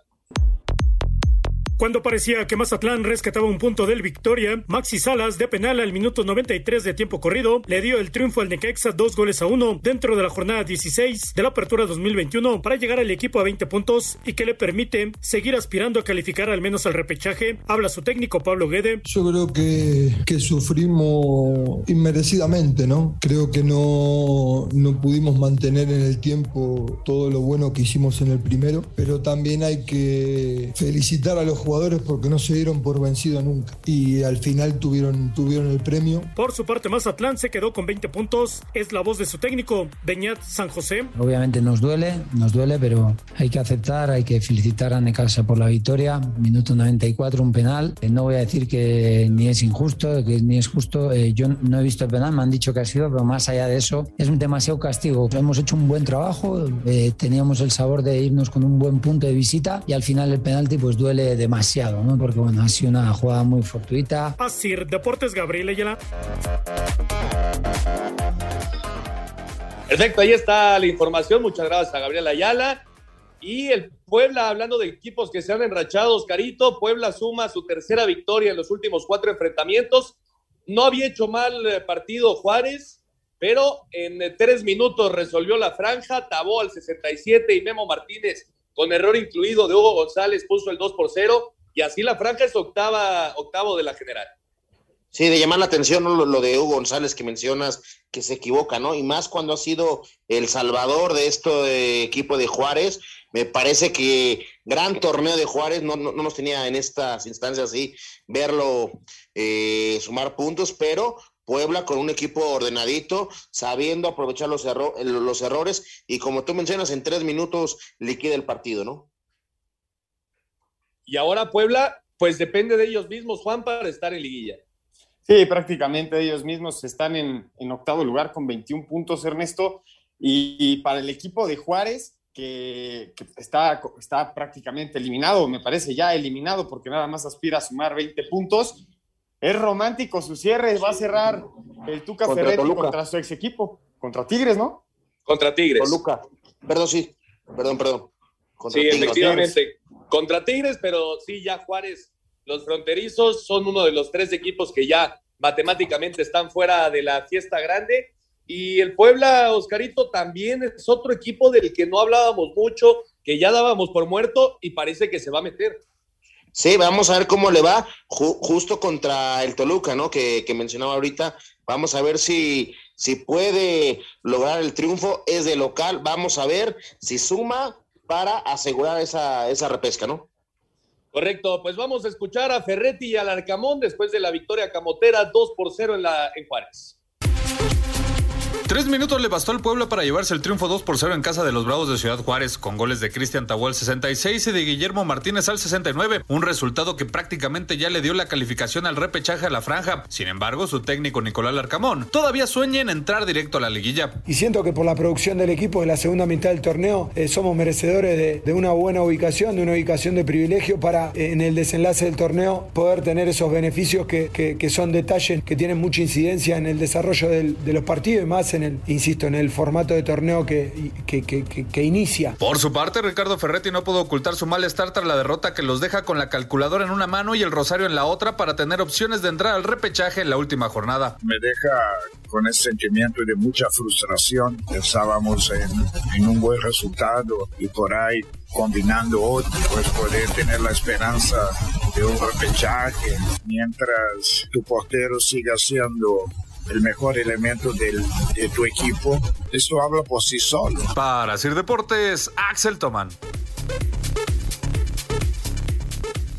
Cuando parecía que Mazatlán rescataba un punto del Victoria, Maxi Salas de penal al minuto 93 de tiempo corrido le dio el triunfo al Necaxa dos goles a uno dentro de la jornada 16 de la apertura 2021 para llegar al equipo a 20 puntos y que le permite seguir aspirando a calificar al menos al repechaje. Habla su técnico Pablo Guede. Yo creo que, que sufrimos inmerecidamente, ¿no? Creo que no, no pudimos mantener en el tiempo todo lo bueno que hicimos en el primero, pero también hay que felicitar a los jugadores porque no se dieron por vencido nunca y al final tuvieron, tuvieron el premio. Por su parte, Mazatlán se quedó con 20 puntos. Es la voz de su técnico, Beñat San José. Obviamente nos duele, nos duele, pero hay que aceptar, hay que felicitar a Necaxa por la victoria. Minuto 94, un penal. Eh, no voy a decir que ni es injusto, que ni es justo. Eh, yo no he visto el penal, me han dicho que ha sido, pero más allá de eso, es un demasiado castigo. Hemos hecho un buen trabajo, eh, teníamos el sabor de irnos con un buen punto de visita y al final el penalti pues duele demasiado demasiado, ¿no? Porque bueno, ha sido una jugada muy fortuita. Así, Deportes Gabriel Ayala. Perfecto, ahí está la información. Muchas gracias a Gabriel Ayala. Y el Puebla, hablando de equipos que se han enrachado, Carito, Puebla suma su tercera victoria en los últimos cuatro enfrentamientos. No había hecho mal eh, partido Juárez, pero en eh, tres minutos resolvió la franja, tabó al 67 y Memo Martínez con error incluido de Hugo González, puso el 2 por 0 y así la franja es octava, octavo de la general. Sí, de llamar la atención lo, de Hugo González que mencionas, que se equivoca, ¿no? Y más cuando ha sido el salvador de este equipo de Juárez, me parece que gran torneo de Juárez, no, no, nos tenía en estas instancias así verlo eh, sumar puntos, pero Puebla con un equipo ordenadito, sabiendo aprovechar los, los errores y como tú mencionas, en tres minutos liquida el partido, ¿no? Y ahora Puebla, pues depende de ellos mismos, Juan, para estar en liguilla. Sí, prácticamente ellos mismos están en, octavo lugar con 21 puntos, Ernesto. Y, para el equipo de Juárez, que, está, está prácticamente eliminado, me parece ya eliminado, porque nada más aspira a sumar 20 puntos es romántico su cierre, va a cerrar el Tuca contra Ferretti contra su ex equipo, contra Tigres, ¿no? Contra Tigres. Toluca. Perdón, sí. Perdón, perdón. sí, efectivamente. Contra Tigres, pero sí, ya Juárez, los fronterizos son uno de los tres equipos que ya matemáticamente están fuera de la fiesta grande. Y el Puebla, Oscarito, también es otro equipo del que no hablábamos mucho, que ya dábamos por muerto y parece que se va a meter. Sí, vamos a ver cómo le va justo contra el Toluca, ¿no? Que, mencionaba ahorita. Vamos a ver si, si puede lograr el triunfo. Es de local. Vamos a ver si suma para asegurar esa, esa repesca, ¿no? Correcto, pues vamos a escuchar a Ferretti y al Arcamón después de la victoria camotera 2 por 0 en, la, en Juárez. Tres minutos le bastó al pueblo para llevarse el triunfo 2 por 0 en casa de los Bravos de Ciudad Juárez, con goles de Cristian Tabó al 66 y de Guillermo Martínez al 69, un resultado que prácticamente ya le dio la calificación al repechaje a la franja. Sin embargo, su técnico Nicolás Larcamón todavía sueña en entrar directo a la liguilla. Y siento que por la producción del equipo de la segunda mitad del torneo eh, somos merecedores de, una buena ubicación, de una ubicación de privilegio para eh, en el desenlace del torneo poder tener esos beneficios que, son detalles que tienen mucha incidencia en el desarrollo de los partidos y más en el, insisto, en el formato de torneo que, que, inicia. Por su parte, Ricardo Ferretti no pudo ocultar su malestar tras la derrota que los deja con la calculadora en una mano y el rosario en la otra para tener opciones de entrar al repechaje en la última jornada. Me deja con ese sentimiento de mucha frustración. Pensábamos en, en un buen resultado y por ahí combinando otro, pues poder tener la esperanza de un repechaje mientras tu portero siga siendo el mejor elemento del, de tu equipo, esto habla por sí solo. Para hacer deportes, Axel Toman.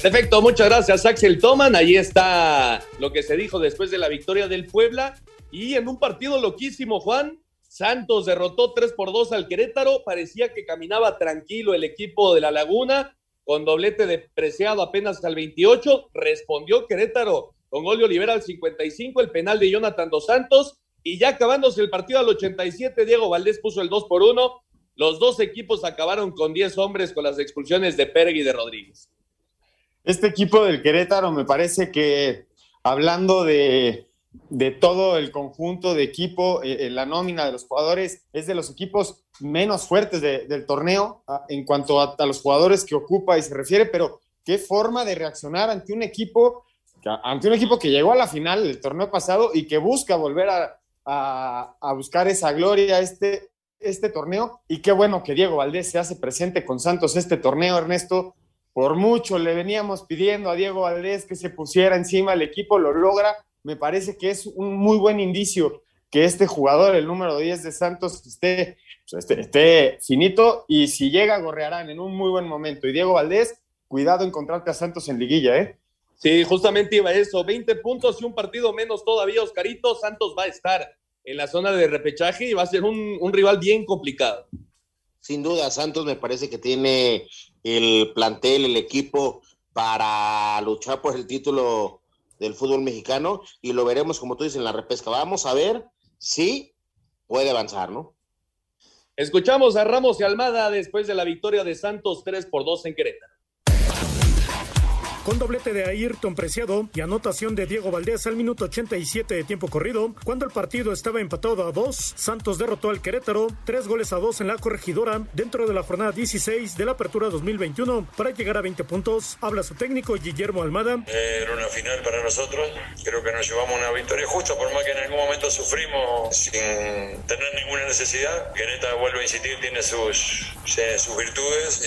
Perfecto, muchas gracias Axel Toman. Ahí está lo que se dijo después de la victoria del Puebla. Y en un partido loquísimo, Juan, Santos derrotó 3 por 2 al Querétaro. Parecía que caminaba tranquilo el equipo de la Laguna, con doblete de Preciado apenas al 28. Respondió Querétaro con gol de al 55, el penal de Jonathan Dos Santos, y ya acabándose el partido al 87, Diego Valdés puso el 2 por 1. Los dos equipos acabaron con 10 hombres con las expulsiones de Pérez y de Rodríguez. Este equipo del Querétaro me parece que, hablando de, de todo el conjunto de equipo, eh, la nómina de los jugadores, es de los equipos menos fuertes del torneo ah, en cuanto a, a los jugadores que ocupa y se refiere, pero qué forma de reaccionar ante un equipo, ante un equipo que llegó a la final del torneo pasado y que busca volver a, a, buscar esa gloria este, este torneo. Y qué bueno que Diego Valdés se hace presente con Santos este torneo, Ernesto. Por mucho le veníamos pidiendo a Diego Valdés que se pusiera encima, el equipo lo logra. Me parece que es un muy buen indicio que este jugador, el número 10 de Santos, esté, pues, esté, esté, finito y si llega, gorrearán en un muy buen momento. Y Diego Valdés, cuidado encontrarte a Santos en liguilla, ¿eh? Sí, justamente iba eso, 20 puntos y un partido menos todavía, Oscarito. Santos va a estar en la zona de repechaje y va a ser un, un rival bien complicado. Sin duda, Santos me parece que tiene el plantel, el equipo para luchar por el título del fútbol mexicano y lo veremos, como tú dices, en la repesca. Vamos a ver sí puede avanzar, ¿no? Escuchamos a Ramos y Almada después de la victoria de Santos 3 por 2 en Querétaro con doblete de Ayrton Preciado y anotación de Diego Valdés al minuto 87 de tiempo corrido. Cuando el partido estaba empatado a dos, Santos derrotó al Querétaro tres goles a dos en la corregidora dentro de la jornada 16 de la apertura 2021 para llegar a 20 puntos. Habla su técnico Guillermo Almada. Era una final para nosotros. Creo que nos llevamos una victoria justa, por más que en algún momento sufrimos sin tener ninguna necesidad. Querétaro, vuelve a insistir, tiene sus, sus virtudes,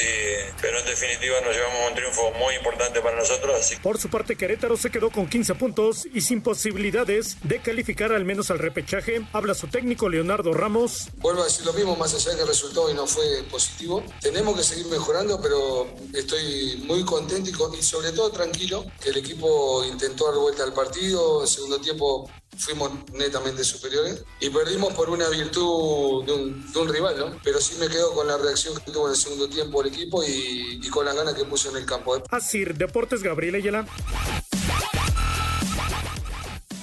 pero en definitiva nos llevamos un triunfo muy importante para nosotros por su parte, Querétaro se quedó con 15 puntos y sin posibilidades de calificar al menos al repechaje. Habla su técnico Leonardo Ramos. Vuelvo a decir lo mismo, más allá de que el resultado y no fue positivo. Tenemos que seguir mejorando, pero estoy muy contento y, y sobre todo tranquilo que el equipo intentó dar vuelta al partido. En segundo tiempo fuimos netamente superiores y perdimos por una virtud de un, rival, ¿no? Pero sí me quedo con la reacción que tuvo en el segundo tiempo el equipo y, con las ganas que puso en el campo. ¿eh? Así, Deportes Gabriel Ayala.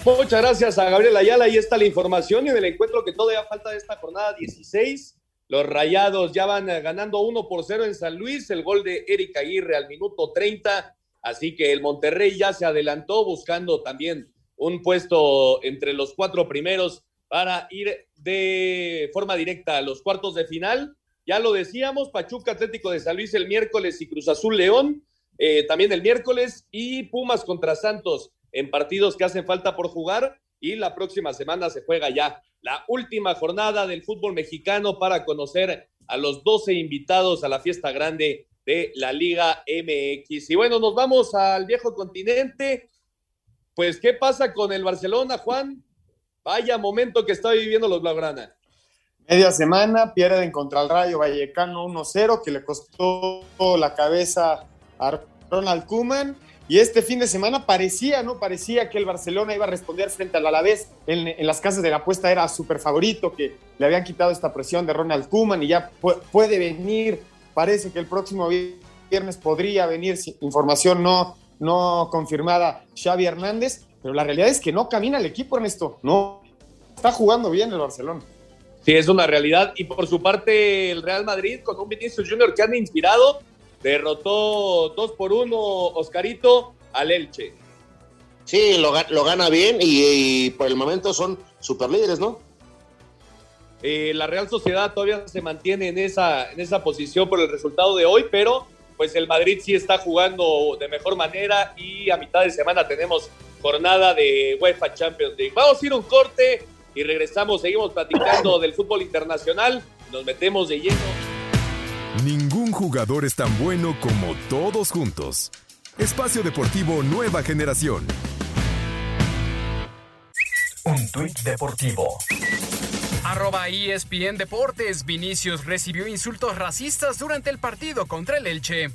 Muchas gracias a Gabriel Ayala. Ahí está la información y del encuentro que todavía falta de esta jornada 16. Los Rayados ya van ganando 1 por 0 en San Luis. El gol de Eric Aguirre al minuto 30. Así que el Monterrey ya se adelantó buscando también un puesto entre los cuatro primeros para ir de forma directa a los cuartos de final. Ya lo decíamos, Pachuca Atlético de San Luis el miércoles y Cruz Azul León eh, también el miércoles y Pumas contra Santos en partidos que hacen falta por jugar y la próxima semana se juega ya la última jornada del fútbol mexicano para conocer a los 12 invitados a la fiesta grande de la Liga MX. Y bueno, nos vamos al viejo continente pues, ¿qué pasa con el Barcelona, Juan? Vaya momento que está viviendo los Blaugrana. Media semana, pierden contra el Rayo Vallecano 1-0, que le costó la cabeza a Ronald Koeman. Y este fin de semana parecía, ¿no? Parecía que el Barcelona iba a responder frente al Alavés. En, en las casas de la apuesta era súper favorito, que le habían quitado esta presión de Ronald Koeman y ya puede venir. Parece que el próximo viernes podría venir, información no, no confirmada Xavi Hernández, pero la realidad es que no camina el equipo, en esto, No está jugando bien el Barcelona. Sí, es una realidad. Y por su parte, el Real Madrid, con un Vinicius Junior que han inspirado, derrotó 2 por 1 Oscarito al Elche. Sí, lo, gana bien y, por el momento son super líderes, ¿no? Eh, la Real Sociedad todavía se mantiene en esa, en esa posición por el resultado de hoy, pero pues el Madrid sí está jugando de mejor manera y a mitad de semana tenemos jornada de UEFA Champions League. Vamos a ir un corte y regresamos, seguimos platicando del fútbol internacional, nos metemos de lleno. Ningún jugador es tan bueno como todos juntos. Espacio Deportivo Nueva Generación. Un tuit deportivo Arroba ESPN Deportes. Vinicius recibió insultos racistas durante el partido contra el Elche.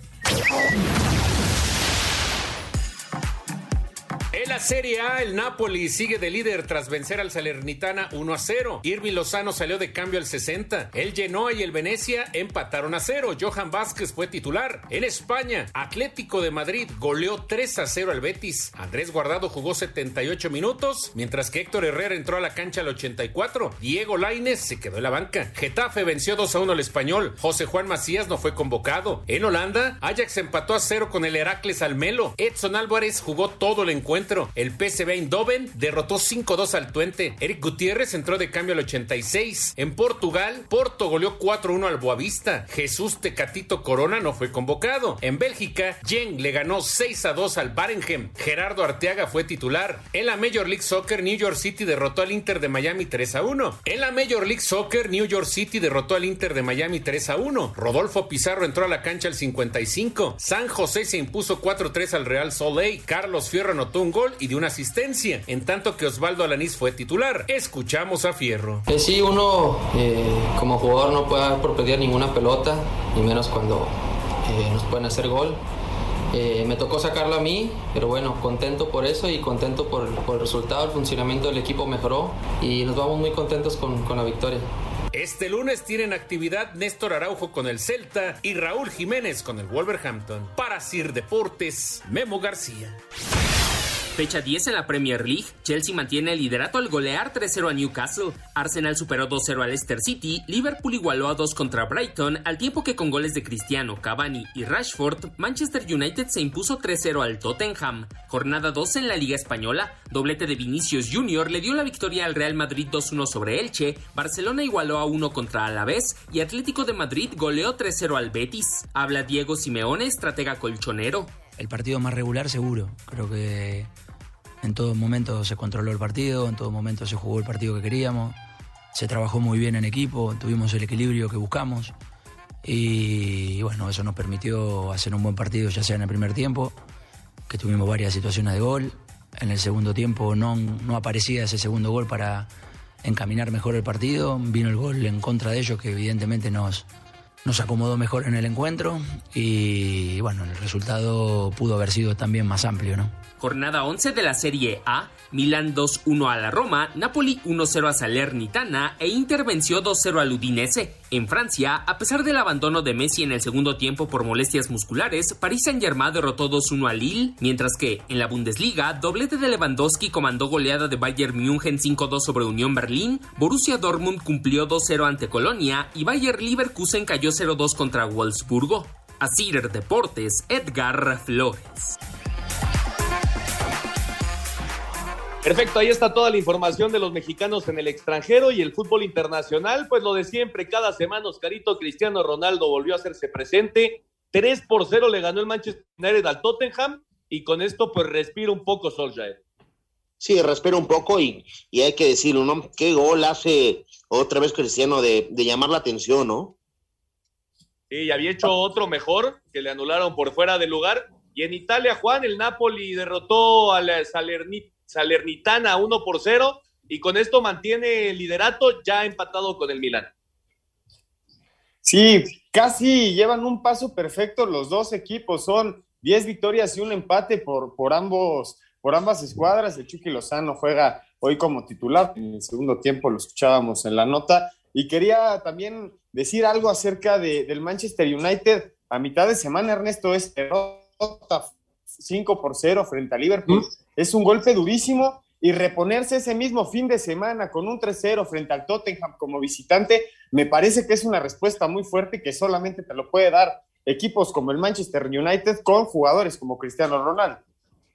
En la Serie A, el Napoli sigue de líder tras vencer al Salernitana 1 a 0. Irving Lozano salió de cambio al 60. El Genoa y el Venecia empataron a 0. Johan Vázquez fue titular. En España, Atlético de Madrid goleó 3 a 0 al Betis. Andrés Guardado jugó 78 minutos, mientras que Héctor Herrera entró a la cancha al 84. Diego Lainez se quedó en la banca. Getafe venció 2 a 1 al Español. José Juan Macías no fue convocado. En Holanda, Ajax empató a 0 con el Heracles Almelo. Edson Álvarez jugó todo el encuentro 0. El PSV Eindhoven derrotó 5-2 al Twente. Eric Gutiérrez entró de cambio al 86. En Portugal, Porto goleó 4-1 al Boavista. Jesús Tecatito Corona no fue convocado. En Bélgica, Jen le ganó 6-2 al Barenhem. Gerardo Arteaga fue titular. En la Major League Soccer, New York City derrotó al Inter de Miami 3-1. En la Major League Soccer, New York City derrotó al Inter de Miami 3-1. Rodolfo Pizarro entró a la cancha al 55. San José se impuso 4-3 al Real Soleil. Carlos Fierro anotó un gol y de una asistencia, en tanto que Osvaldo Alanís fue titular. Escuchamos a Fierro. Sí, uno eh, como jugador no puede por pedir ninguna pelota, ni menos cuando eh, nos pueden hacer gol. Eh, me tocó sacarlo a mí, pero bueno, contento por eso y contento por, por, el resultado. El funcionamiento del equipo mejoró y nos vamos muy contentos con, con la victoria. Este lunes tienen actividad Néstor Araujo con el Celta y Raúl Jiménez con el Wolverhampton. Para Sir Deportes, Memo García. Fecha 10 en la Premier League, Chelsea mantiene el liderato al golear 3-0 a Newcastle, Arsenal superó 2-0 a Leicester City, Liverpool igualó a 2 contra Brighton, al tiempo que con goles de Cristiano, Cavani y Rashford, Manchester United se impuso 3-0 al Tottenham. Jornada 2 en la Liga Española, doblete de Vinicius Jr. le dio la victoria al Real Madrid 2-1 sobre Elche, Barcelona igualó a 1 contra Alavés y Atlético de Madrid goleó 3-0 al Betis. Habla Diego Simeone, estratega colchonero. El partido más regular seguro, creo que en todo momento se controló el partido, en todo momento se jugó el partido que queríamos, se trabajó muy bien en equipo, tuvimos el equilibrio que buscamos. Y bueno, eso nos permitió hacer un buen partido ya sea en el primer tiempo, que tuvimos varias situaciones de gol, en el segundo tiempo no, no aparecía ese segundo gol para encaminar mejor el partido, vino el gol en contra de ellos que evidentemente nos, nos acomodó mejor en el encuentro y bueno, el resultado pudo haber sido también más amplio, ¿no? Jornada 11 de la Serie A, Milan 2-1 a la Roma, Napoli 1-0 a Salernitana e Inter venció 2-0 al Udinese. En Francia, a pesar del abandono de Messi en el segundo tiempo por molestias musculares, Paris Saint-Germain derrotó 2-1 a Lille, mientras que en la Bundesliga, doblete de Lewandowski comandó goleada de Bayern München 5-2 sobre Unión Berlín, Borussia Dortmund cumplió 2-0 ante Colonia y Bayer Leverkusen cayó 0-2 contra Wolfsburgo. Asir Deportes, Edgar Flores. Perfecto, ahí está toda la información de los mexicanos en el extranjero y el fútbol internacional. Pues lo de siempre, cada semana Oscarito Cristiano Ronaldo volvió a hacerse presente. 3 por 0 le ganó el Manchester United al Tottenham y con esto pues respira un poco Solskjaer. Sí, respira un poco y, y, hay que decirlo, ¿no? Qué gol hace otra vez Cristiano de, de llamar la atención, ¿no? Y había hecho otro mejor que le anularon por fuera del lugar. Y en Italia, Juan, el Napoli derrotó al Salernitana Salernitana 1 por 0 y con esto mantiene el liderato ya empatado con el Milan. Sí, casi llevan un paso perfecto los dos equipos, son 10 victorias y un empate por, por, ambos, por ambas escuadras. El Chucky Lozano juega hoy como titular, en el segundo tiempo lo escuchábamos en la nota. Y quería también decir algo acerca de, del Manchester United. A mitad de semana, Ernesto, es derrota 5 por 0 frente a Liverpool. ¿Mm? Es un golpe durísimo y reponerse ese mismo fin de semana con un 3-0 frente al Tottenham como visitante, me parece que es una respuesta muy fuerte que solamente te lo puede dar equipos como el Manchester United con jugadores como Cristiano Ronaldo.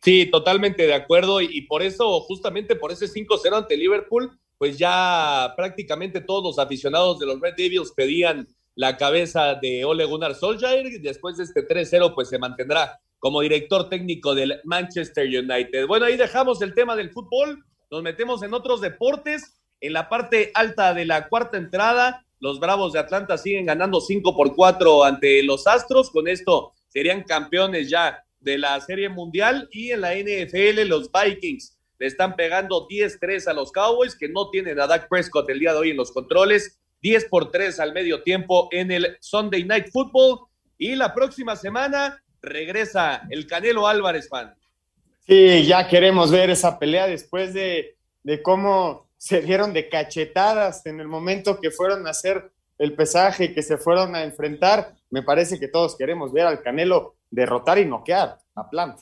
Sí, totalmente de acuerdo y, por eso, justamente por ese 5-0 ante Liverpool, pues ya prácticamente todos los aficionados de los Red Devils pedían la cabeza de Ole Gunnar Solskjaer. Después de este 3-0, pues se mantendrá como director técnico del Manchester United. Bueno, ahí dejamos el tema del fútbol, nos metemos en otros deportes. En la parte alta de la cuarta entrada, los Bravos de Atlanta siguen ganando 5 por 4 ante los Astros. Con esto serían campeones ya de la Serie Mundial. Y en la NFL, los Vikings le están pegando 10-3 a los Cowboys, que no tienen a Dak Prescott el día de hoy en los controles. 10 por 3 al medio tiempo en el Sunday Night Football. Y la próxima semana regresa el Canelo Álvarez, fan. Sí, ya queremos ver esa pelea después de, de cómo se dieron de cachetadas en el momento que fueron a hacer el pesaje, que se fueron a enfrentar. Me parece que todos queremos ver al Canelo derrotar y noquear a Plant.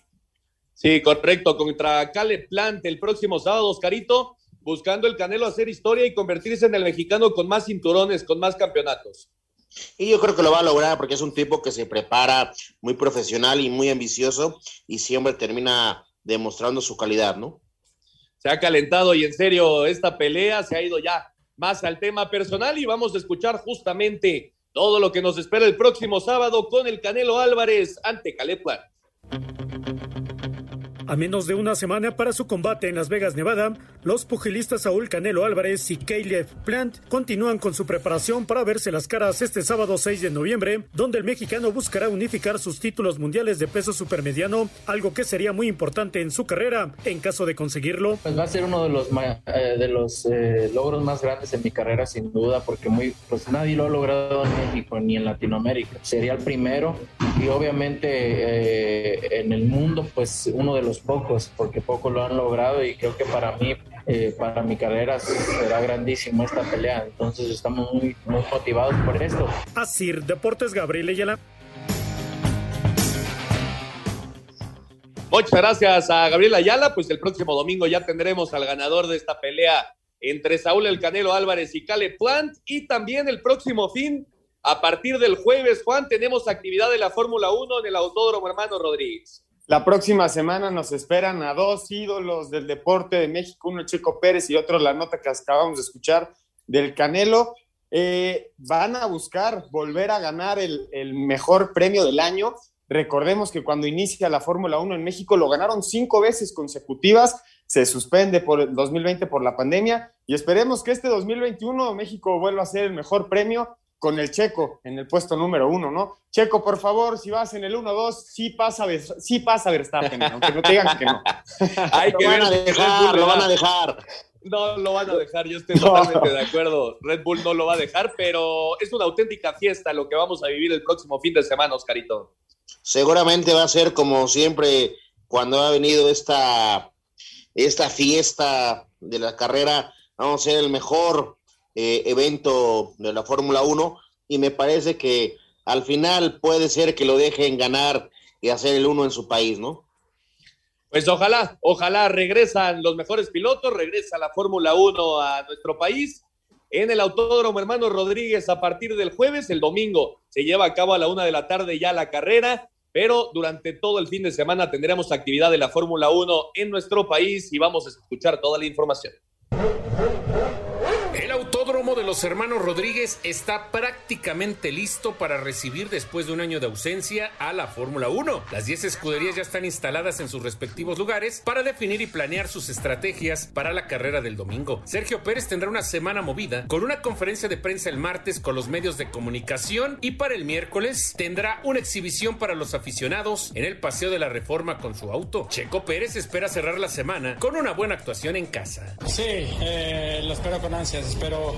Sí, correcto, contra Cale Plant el próximo sábado, Oscarito, buscando el Canelo hacer historia y convertirse en el mexicano con más cinturones, con más campeonatos. Y yo creo que lo va a lograr porque es un tipo que se prepara muy profesional y muy ambicioso y siempre termina demostrando su calidad, ¿no? Se ha calentado y en serio esta pelea se ha ido ya más al tema personal y vamos a escuchar justamente todo lo que nos espera el próximo sábado con el Canelo Álvarez ante Caleb a menos de una semana para su combate en Las Vegas, Nevada, los pugilistas Saúl Canelo Álvarez y Caleb Plant continúan con su preparación para verse las caras este sábado 6 de noviembre, donde el mexicano buscará unificar sus títulos mundiales de peso supermediano, algo que sería muy importante en su carrera en caso de conseguirlo. Pues va a ser uno de los eh, de los eh, logros más grandes en mi carrera sin duda, porque muy pues nadie lo ha logrado en México ni en Latinoamérica. Sería el primero y obviamente eh, en el mundo pues uno de los pocos, porque pocos lo han logrado y creo que para mí, eh, para mi carrera será grandísimo esta pelea. Entonces estamos muy, muy motivados por esto. Así, Deportes Gabriel Ayala. Muchas gracias a Gabriel Ayala. Pues el próximo domingo ya tendremos al ganador de esta pelea entre Saúl El Canelo Álvarez y Caleb Plant. Y también el próximo fin, a partir del jueves, Juan, tenemos actividad de la Fórmula 1 en el Autódromo Hermano Rodríguez. La próxima semana nos esperan a dos ídolos del deporte de México, uno Checo Pérez y otro la nota que acabamos de escuchar del Canelo. Eh, van a buscar volver a ganar el, el, mejor premio del año. Recordemos que cuando inicia la Fórmula 1 en México lo ganaron cinco veces consecutivas, se suspende por el 2020 por la pandemia y esperemos que este 2021 México vuelva a ser el mejor premio con el Checo en el puesto número uno, ¿no? Checo, por favor, si vas en el 1-2, sí pasa, sí pasa Verstappen, aunque no te digan que no. [LAUGHS] Hay lo van a dejar, lo van a dejar. No lo van a dejar, yo estoy totalmente de acuerdo. Red Bull no lo va a dejar, pero es una auténtica fiesta lo que vamos a vivir el próximo fin de semana, Oscarito. Seguramente va a ser como siempre cuando ha venido esta, esta fiesta de la carrera. Vamos a ser el mejor eh, evento de la Fórmula 1 y me parece que al final puede ser que lo dejen ganar y hacer el uno en su país, ¿no? Pues ojalá, ojalá regresan los mejores pilotos, regresa la Fórmula 1 a nuestro país en el Autódromo Hermano Rodríguez a partir del jueves, el domingo se lleva a cabo a la una de la tarde ya la carrera, pero durante todo el fin de semana tendremos actividad de la Fórmula 1 en nuestro país y vamos a escuchar toda la información. De los hermanos Rodríguez está prácticamente listo para recibir después de un año de ausencia a la Fórmula 1. Las 10 escuderías ya están instaladas en sus respectivos lugares para definir y planear sus estrategias para la carrera del domingo. Sergio Pérez tendrá una semana movida con una conferencia de prensa el martes con los medios de comunicación y para el miércoles tendrá una exhibición para los aficionados en el Paseo de la Reforma con su auto. Checo Pérez espera cerrar la semana con una buena actuación en casa. Sí, eh, lo espero con ansias espero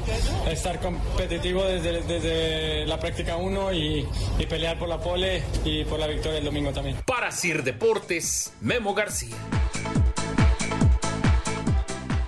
estar competitivo desde, desde la práctica 1 y, y, pelear por la pole y por la victoria el domingo también. Para Sir Deportes, Memo García.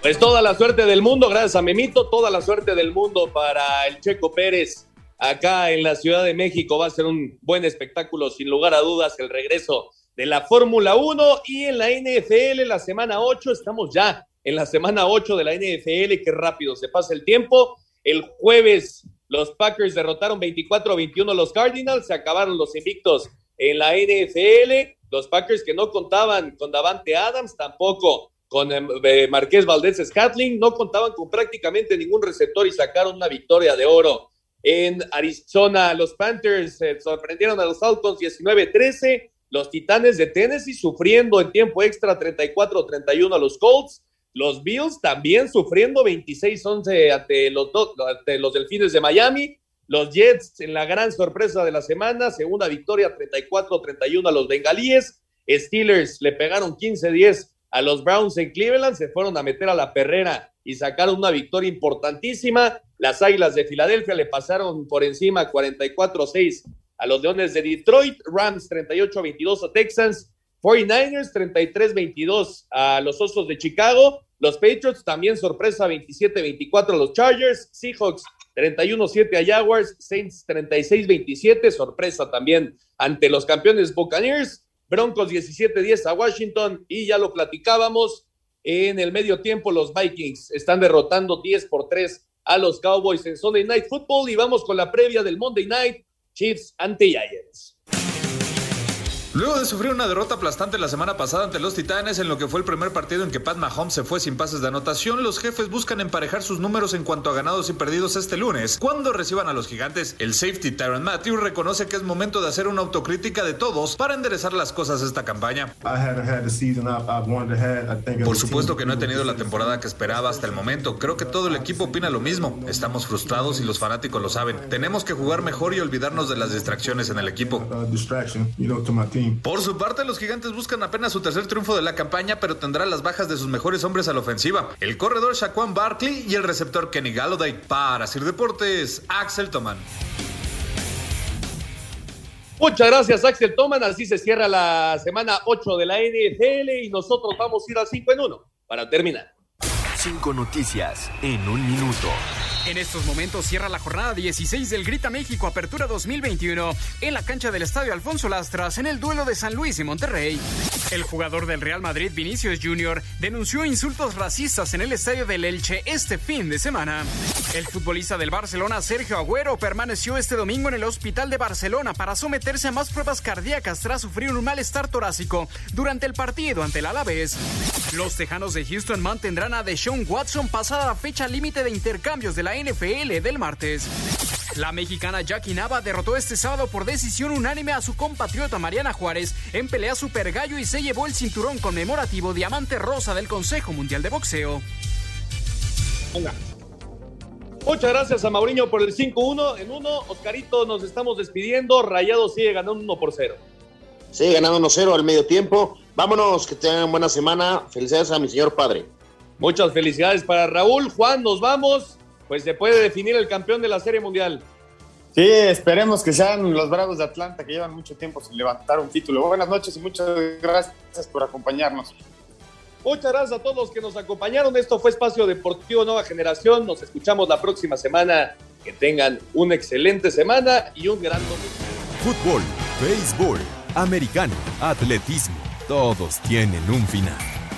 Pues toda la suerte del mundo, gracias a Memito, toda la suerte del mundo para el Checo Pérez acá en la Ciudad de México. Va a ser un buen espectáculo, sin lugar a dudas, el regreso de la Fórmula 1 y en la NFL la semana 8 estamos ya en la semana 8 de la NFL. Qué rápido se pasa el tiempo. El jueves los Packers derrotaron 24 a 21 a los Cardinals. Se acabaron los invictos en la NFL. Los Packers que no contaban con Davante Adams, tampoco con em, eh, Marqués Valdés Scatling, no contaban con prácticamente ningún receptor y sacaron una victoria de oro. En Arizona, los Panthers eh, sorprendieron a los Falcons 19-13. Los Titanes de Tennessee sufriendo en tiempo extra 34-31 a los Colts. Los Bills también sufriendo 26-11 ante los, ante los Delfines de Miami. Los Jets en la gran sorpresa de la semana, segunda victoria 34-31 a los Bengalíes. Steelers le pegaron 15-10 a los Browns en Cleveland, se fueron a meter a la perrera y sacaron una victoria importantísima. Las Águilas de Filadelfia le pasaron por encima 44-6 a los Leones de Detroit, Rams 38-22 a Texans 49ers 33-22 a los Osos de Chicago. Los Patriots también sorpresa 27-24 a los Chargers. Seahawks 31-7 a Jaguars. Saints 36-27. Sorpresa también ante los campeones Buccaneers. Broncos 17-10 a Washington. Y ya lo platicábamos. En el medio tiempo, los Vikings están derrotando 10 por 3 a los Cowboys en Sunday Night Football. Y vamos con la previa del Monday Night Chiefs ante Giants. Luego de sufrir una derrota aplastante la semana pasada ante los Titanes, en lo que fue el primer partido en que Pat Mahomes se fue sin pases de anotación, los jefes buscan emparejar sus números en cuanto a ganados y perdidos este lunes, cuando reciban a los gigantes. El safety Tyron Matthew reconoce que es momento de hacer una autocrítica de todos para enderezar las cosas esta campaña. Por supuesto que no he tenido la temporada que esperaba hasta el momento. Creo que todo el equipo opina lo mismo. Estamos frustrados y los fanáticos lo saben. Tenemos que jugar mejor y olvidarnos de las distracciones en el equipo. Por su parte, los gigantes buscan apenas su tercer triunfo de la campaña, pero tendrá las bajas de sus mejores hombres a la ofensiva. El corredor Shaquan Barkley y el receptor Kenny Galladay. Para Sir Deportes, Axel Toman. Muchas gracias, Axel Toman. Así se cierra la semana 8 de la NFL y nosotros vamos a ir al 5 en 1 para terminar. Cinco noticias en un minuto. En estos momentos cierra la jornada 16 del Grita México Apertura 2021 en la cancha del Estadio Alfonso Lastras en el duelo de San Luis y Monterrey. El jugador del Real Madrid Vinicius Jr. denunció insultos racistas en el estadio del Elche este fin de semana. El futbolista del Barcelona Sergio Agüero permaneció este domingo en el hospital de Barcelona para someterse a más pruebas cardíacas tras sufrir un malestar torácico durante el partido ante el Alavés. Los Tejanos de Houston mantendrán a Deshaun Watson pasada la fecha límite de intercambios de la NFL del martes. La mexicana Jackie Nava derrotó este sábado por decisión unánime a su compatriota Mariana Juárez en pelea super gallo y se llevó el cinturón conmemorativo diamante rosa del Consejo Mundial de Boxeo. Muchas gracias a Mauriño por el 5-1 en 1. Oscarito, nos estamos despidiendo. Rayado sigue ganando 1 por 0. Sí, ganando 1-0 al medio tiempo. Vámonos, que tengan buena semana. Felicidades a mi señor padre. Muchas felicidades para Raúl. Juan, nos vamos. Pues se puede definir el campeón de la Serie Mundial. Sí, esperemos que sean los Bravos de Atlanta, que llevan mucho tiempo sin levantar un título. Buenas noches y muchas gracias por acompañarnos. Muchas gracias a todos los que nos acompañaron. Esto fue Espacio Deportivo Nueva Generación. Nos escuchamos la próxima semana. Que tengan una excelente semana y un gran domingo. Fútbol, béisbol, americano, atletismo, todos tienen un final.